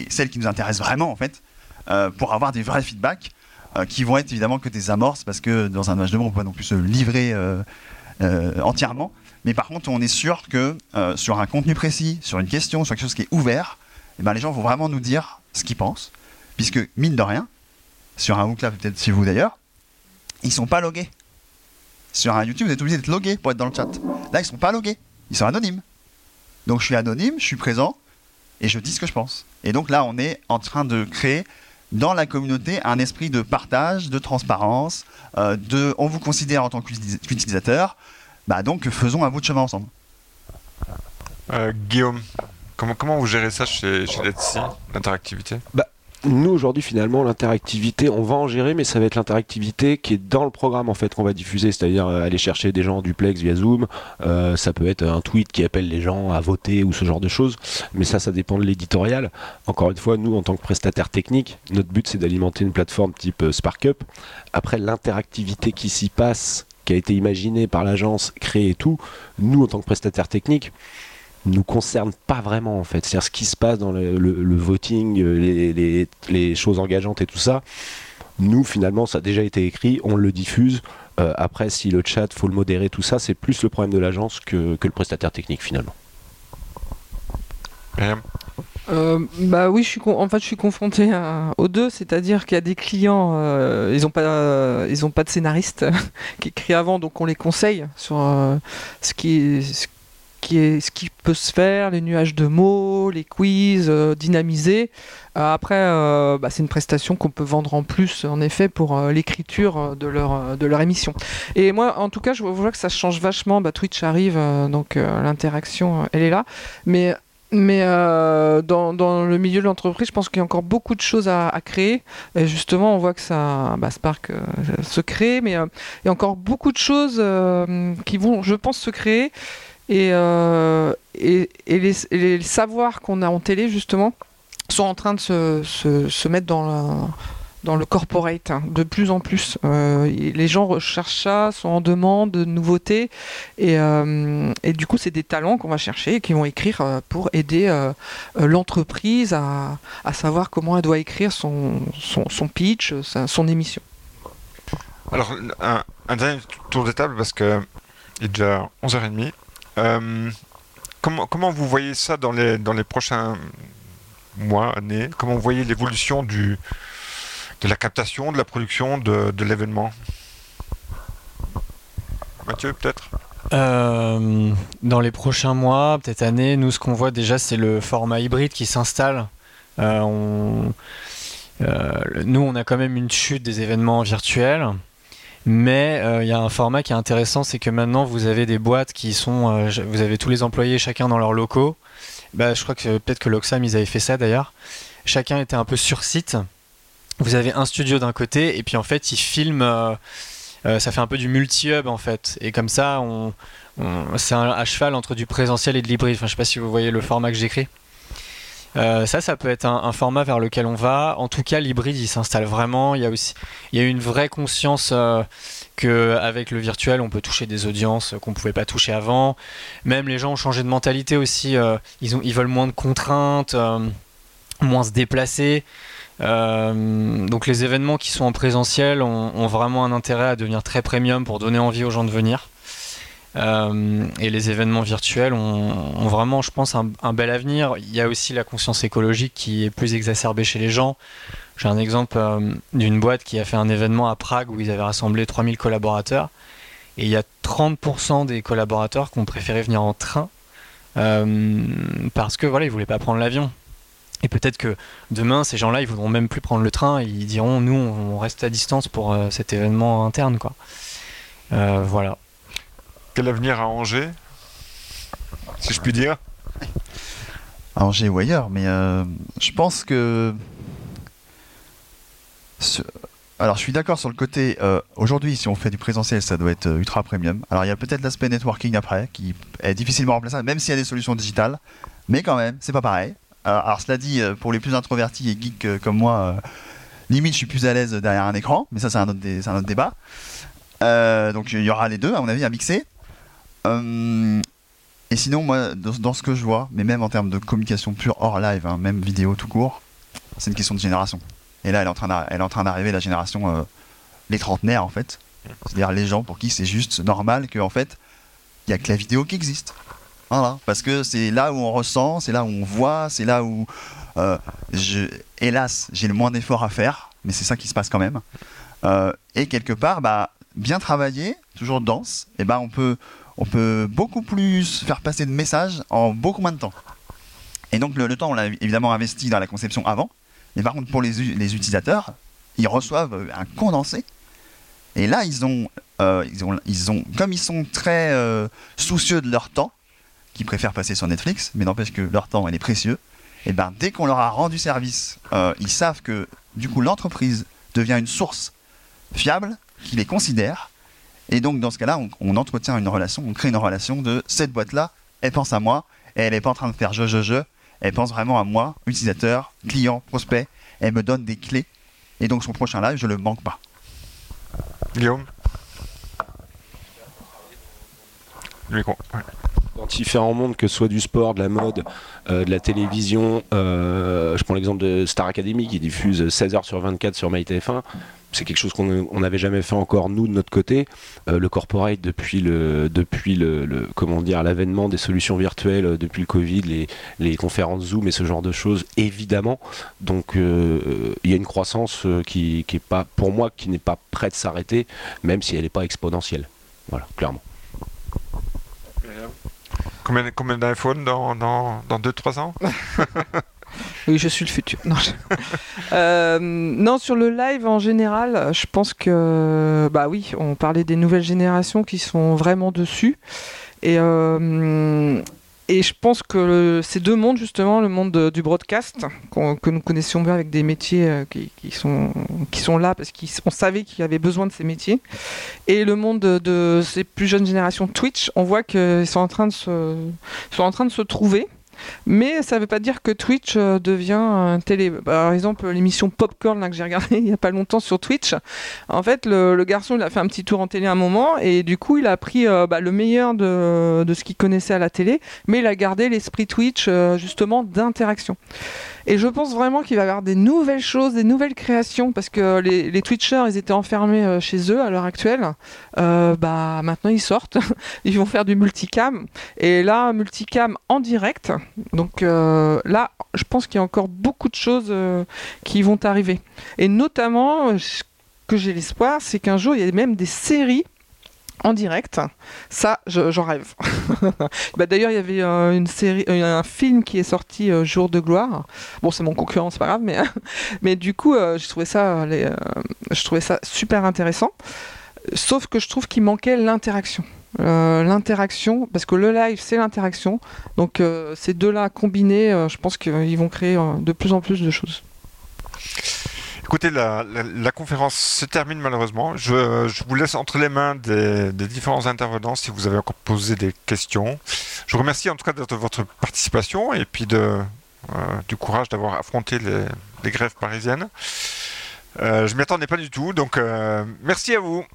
celles qui nous intéressent vraiment en fait, euh, pour avoir des vrais feedbacks euh, qui vont être évidemment que des amorces, parce que dans un match de mots, on peut pas non plus se livrer euh, entièrement. Mais par contre, on est sûr que sur un contenu précis, sur une question, sur quelque chose qui est ouvert, eh ben, les gens vont vraiment nous dire ce qu'ils pensent, puisque mine de rien, sur un là peut-être chez vous d'ailleurs, ils sont pas logués. Sur un YouTube, vous êtes obligé d'être logué pour être dans le chat. Là, ils sont pas logués, ils sont anonymes. Donc je suis anonyme, je suis présent et je dis ce que je pense. Et donc là, on est en train de créer dans la communauté un esprit de partage, de transparence, euh, de on vous considère en tant qu'utilisateur, bah donc faisons un bout de chemin ensemble. Euh, Guillaume, Comment, vous gérez ça chez, chez Let's l'interactivité? Bah, nous aujourd'hui finalement l'interactivité on va en gérer mais ça va être l'interactivité qui est dans le programme en fait qu'on va diffuser. C'est-à-dire euh, aller chercher des gens en duplex via Zoom. Euh, ça peut être un tweet qui appelle les gens à voter ou ce genre de choses. Mais ça ça dépend de l'éditorial. Encore une fois nous en tant que prestataire technique notre but c'est d'alimenter une plateforme type euh, SparkUp après l'interactivité qui s'y passe qui a été imaginée par l'agence créée et tout nous en tant que prestataire technique nous concerne pas vraiment en fait. C'est-à-dire ce qui se passe dans le, voting, les, les, choses engageantes et tout ça. Nous, finalement, ça a déjà été écrit, on le diffuse. Euh, après, si le chat, faut le modérer, tout ça, c'est plus le problème de l'agence que, que, le prestataire technique finalement. Euh, bah oui, je suis en fait je suis confronté aux deux, c'est-à-dire qu'il y a des clients, euh, ils n'ont pas, ils ont pas de scénariste qui écrit avant, donc on les conseille sur ce qui, ce qui est ce qui peut se faire, les nuages de mots, les quiz euh, dynamisés. Euh, après, euh, bah, c'est une prestation qu'on peut vendre en plus, en effet, pour l'écriture de leur, de leur émission. Et moi, en tout cas, je vois que ça change vachement. Bah, Twitch arrive, donc l'interaction, elle est là. Mais mais dans, dans, le milieu de l'entreprise, je pense qu'il y a encore beaucoup de choses à, créer. Et justement, on voit que ça, bah, Spark se crée, mais il y a encore beaucoup de choses qui vont, je pense, se créer. Et, euh, les, savoirs qu'on a en télé, justement, sont en train de se, mettre dans, le corporate hein, de plus en plus. Euh, les gens recherchent ça, sont en demande de nouveautés. Et, euh, et du coup, c'est des talents qu'on va chercher et qui vont écrire pour aider l'entreprise à, savoir comment elle doit écrire son, pitch, son émission. Alors, un, un dernier tour de table parce que il est déjà 11h30. Euh, comment, comment vous voyez ça dans les, dans les prochains mois, années? Comment vous voyez l'évolution du, de la captation, de la production de, de l'événement? Mathieu, peut-être? Euh, Dans les prochains mois, peut-être années, nous, ce qu'on voit déjà, c'est le format hybride qui s'installe. Euh, nous, on a quand même une chute des événements virtuels. Mais euh, il y a un format qui est intéressant, c'est que maintenant vous avez des boîtes qui sont, euh, vous avez tous les employés chacun dans leurs locaux. Bah, je crois que peut-être que l'Oxam ils avaient fait ça d'ailleurs. Chacun était un peu sur site. Vous avez un studio d'un côté et puis en fait ils filment. Euh, ça fait un peu du multi-hub en fait. Et comme ça, on, c'est à cheval entre du présentiel et de l'hybride. Enfin, je sais pas si vous voyez le format que j'écris. Euh, ça, ça peut être un, format vers lequel on va. En tout cas, l'hybride, il s'installe vraiment. Il y a aussi, il y a une vraie conscience euh, que avec le virtuel, on peut toucher des audiences qu'on pouvait pas toucher avant. Même les gens ont changé de mentalité aussi. Euh, ils ont, ils veulent moins de contraintes, moins se déplacer. donc les événements qui sont en présentiel ont, vraiment un intérêt à devenir très premium pour donner envie aux gens de venir. Euh, et les événements virtuels ont, vraiment, je pense, un, bel avenir. Il y a aussi la conscience écologique qui est plus exacerbée chez les gens. J'ai un exemple euh, d'une boîte qui a fait un événement à Prague où ils avaient rassemblé 3000 collaborateurs. Et il y a 30% des collaborateurs qui ont préféré venir en train euh, parce que voilà, ils voulaient pas prendre l'avion. Et peut-être que demain, ces gens-là, ils voudront même plus prendre le train. ils diront, nous, on reste à distance pour cet événement interne, quoi. voilà. Quel avenir à Angers Si je puis dire À Angers ou ailleurs, mais euh, je pense que. Alors, je suis d'accord sur le côté. Euh, aujourd'hui, si on fait du présentiel, ça doit être euh, ultra premium. Alors, il y a peut-être l'aspect networking après, qui est difficilement remplaçable, même s'il y a des solutions digitales. Mais quand même, c'est pas pareil. Alors, cela dit, pour les plus introvertis et geeks comme moi, limite, je suis plus à l'aise derrière un écran. Mais ça, c'est un, un, autre débat. donc, il y aura les deux, à mon avis, à mixer. Euh, et sinon, moi, dans, ce que je vois, mais même en termes de communication pure hors live, hein, même vidéo tout court, c'est une question de génération. Et là, elle est en train d'arriver, la génération, euh, les trentenaires en fait. C'est-à-dire les gens pour qui c'est juste normal qu'en fait, il n'y a que la vidéo qui existe. Voilà. Parce que c'est là où on ressent, c'est là où on voit, c'est là où, euh, hélas, j'ai le moins d'efforts à faire, mais c'est ça qui se passe quand même. et quelque part, bah, bien travailler, toujours dense, et ben on peut on peut beaucoup plus faire passer de messages en beaucoup moins de temps. Et donc le, temps, on l'a évidemment investi dans la conception avant, mais par contre pour les, utilisateurs, ils reçoivent un condensé. Et là, ils ont, euh, comme ils sont très euh, soucieux de leur temps, qui préfèrent passer sur Netflix, mais n'empêche que leur temps, est précieux. Et ben dès qu'on leur a rendu service, euh, ils savent que du coup l'entreprise devient une source fiable, qui les considère, et donc, dans ce cas-là, on, entretient une relation, on crée une relation de cette boîte-là, elle pense à moi, et elle n'est pas en train de faire je, je, je, elle pense vraiment à moi, utilisateur, client, prospect, elle me donne des clés, et donc son prochain live, je ne le manque pas. Guillaume? Dans différents mondes, que ce soit du sport, de la mode, euh, de la télévision, euh, je prends l'exemple de Star Academy qui diffuse 16 h sur 24 sur MyTF1 c'est quelque chose qu'on n'avait jamais fait encore nous de notre côté. Euh, le corporate depuis le depuis le, comment dire l'avènement des solutions virtuelles euh, depuis le Covid, les, les, conférences Zoom et ce genre de choses évidemment. Donc euh, il y a une croissance qui, qui est pas pour moi qui n'est pas prête de s'arrêter, même si elle n'est pas exponentielle. Voilà, clairement. Combien, combien d'iPhone dans 2-3 dans, dans ans? Oui, je suis le futur. Non, euh, non, sur le live en général, je pense que, bah oui, on parlait des nouvelles générations qui sont vraiment dessus. Et, euh, et je pense que ces deux mondes, justement, le monde du broadcast, que nous connaissions bien avec des métiers euh, qui, sont, qui sont là parce qu'on savait qu'il y avait besoin de ces métiers, et le monde de, ces plus jeunes générations Twitch, on voit qu'ils sont, en train de se, sont en train de se trouver. Mais ça ne veut pas dire que Twitch euh, devient un télé. Par exemple, l'émission Popcorn que j'ai regardé il n'y a pas longtemps sur Twitch. En fait, le, garçon il a fait un petit tour en télé un moment et du coup il a pris euh, bah, le meilleur de, ce qu'il connaissait à la télé, mais il a gardé l'esprit Twitch euh, justement d'interaction. Et je pense vraiment qu'il va y avoir des nouvelles choses, des nouvelles créations, parce que les, Twitchers, ils étaient enfermés euh, chez eux à l'heure actuelle. Euh, bah, maintenant, ils sortent, ils vont faire du multicam. Et là, multicam en direct. Donc euh, là, je pense qu'il y a encore beaucoup de choses qui vont arriver. Et notamment, ce que j'ai l'espoir, c'est qu'un jour, il y a même des séries en direct. Ça, j'en rêve. bah, D'ailleurs, il y avait euh, une série, euh, un film qui est sorti euh, Jour de gloire. Bon, c'est mon concurrent, c'est pas grave, mais, du coup, je trouvais ça, je ça super intéressant. Sauf que je trouve qu'il manquait l'interaction. l'interaction, parce que le live c'est l'interaction, donc ces deux-là combinés, je pense qu'ils vont créer de plus en plus de choses. Écoutez, la, conférence se termine malheureusement. Je, vous laisse entre les mains des, différents intervenants si vous avez encore posé des questions. Je vous remercie en tout cas de votre participation et puis euh, du courage d'avoir affronté les, grèves parisiennes. Euh, je m'y attendais pas du tout, donc euh, merci à vous.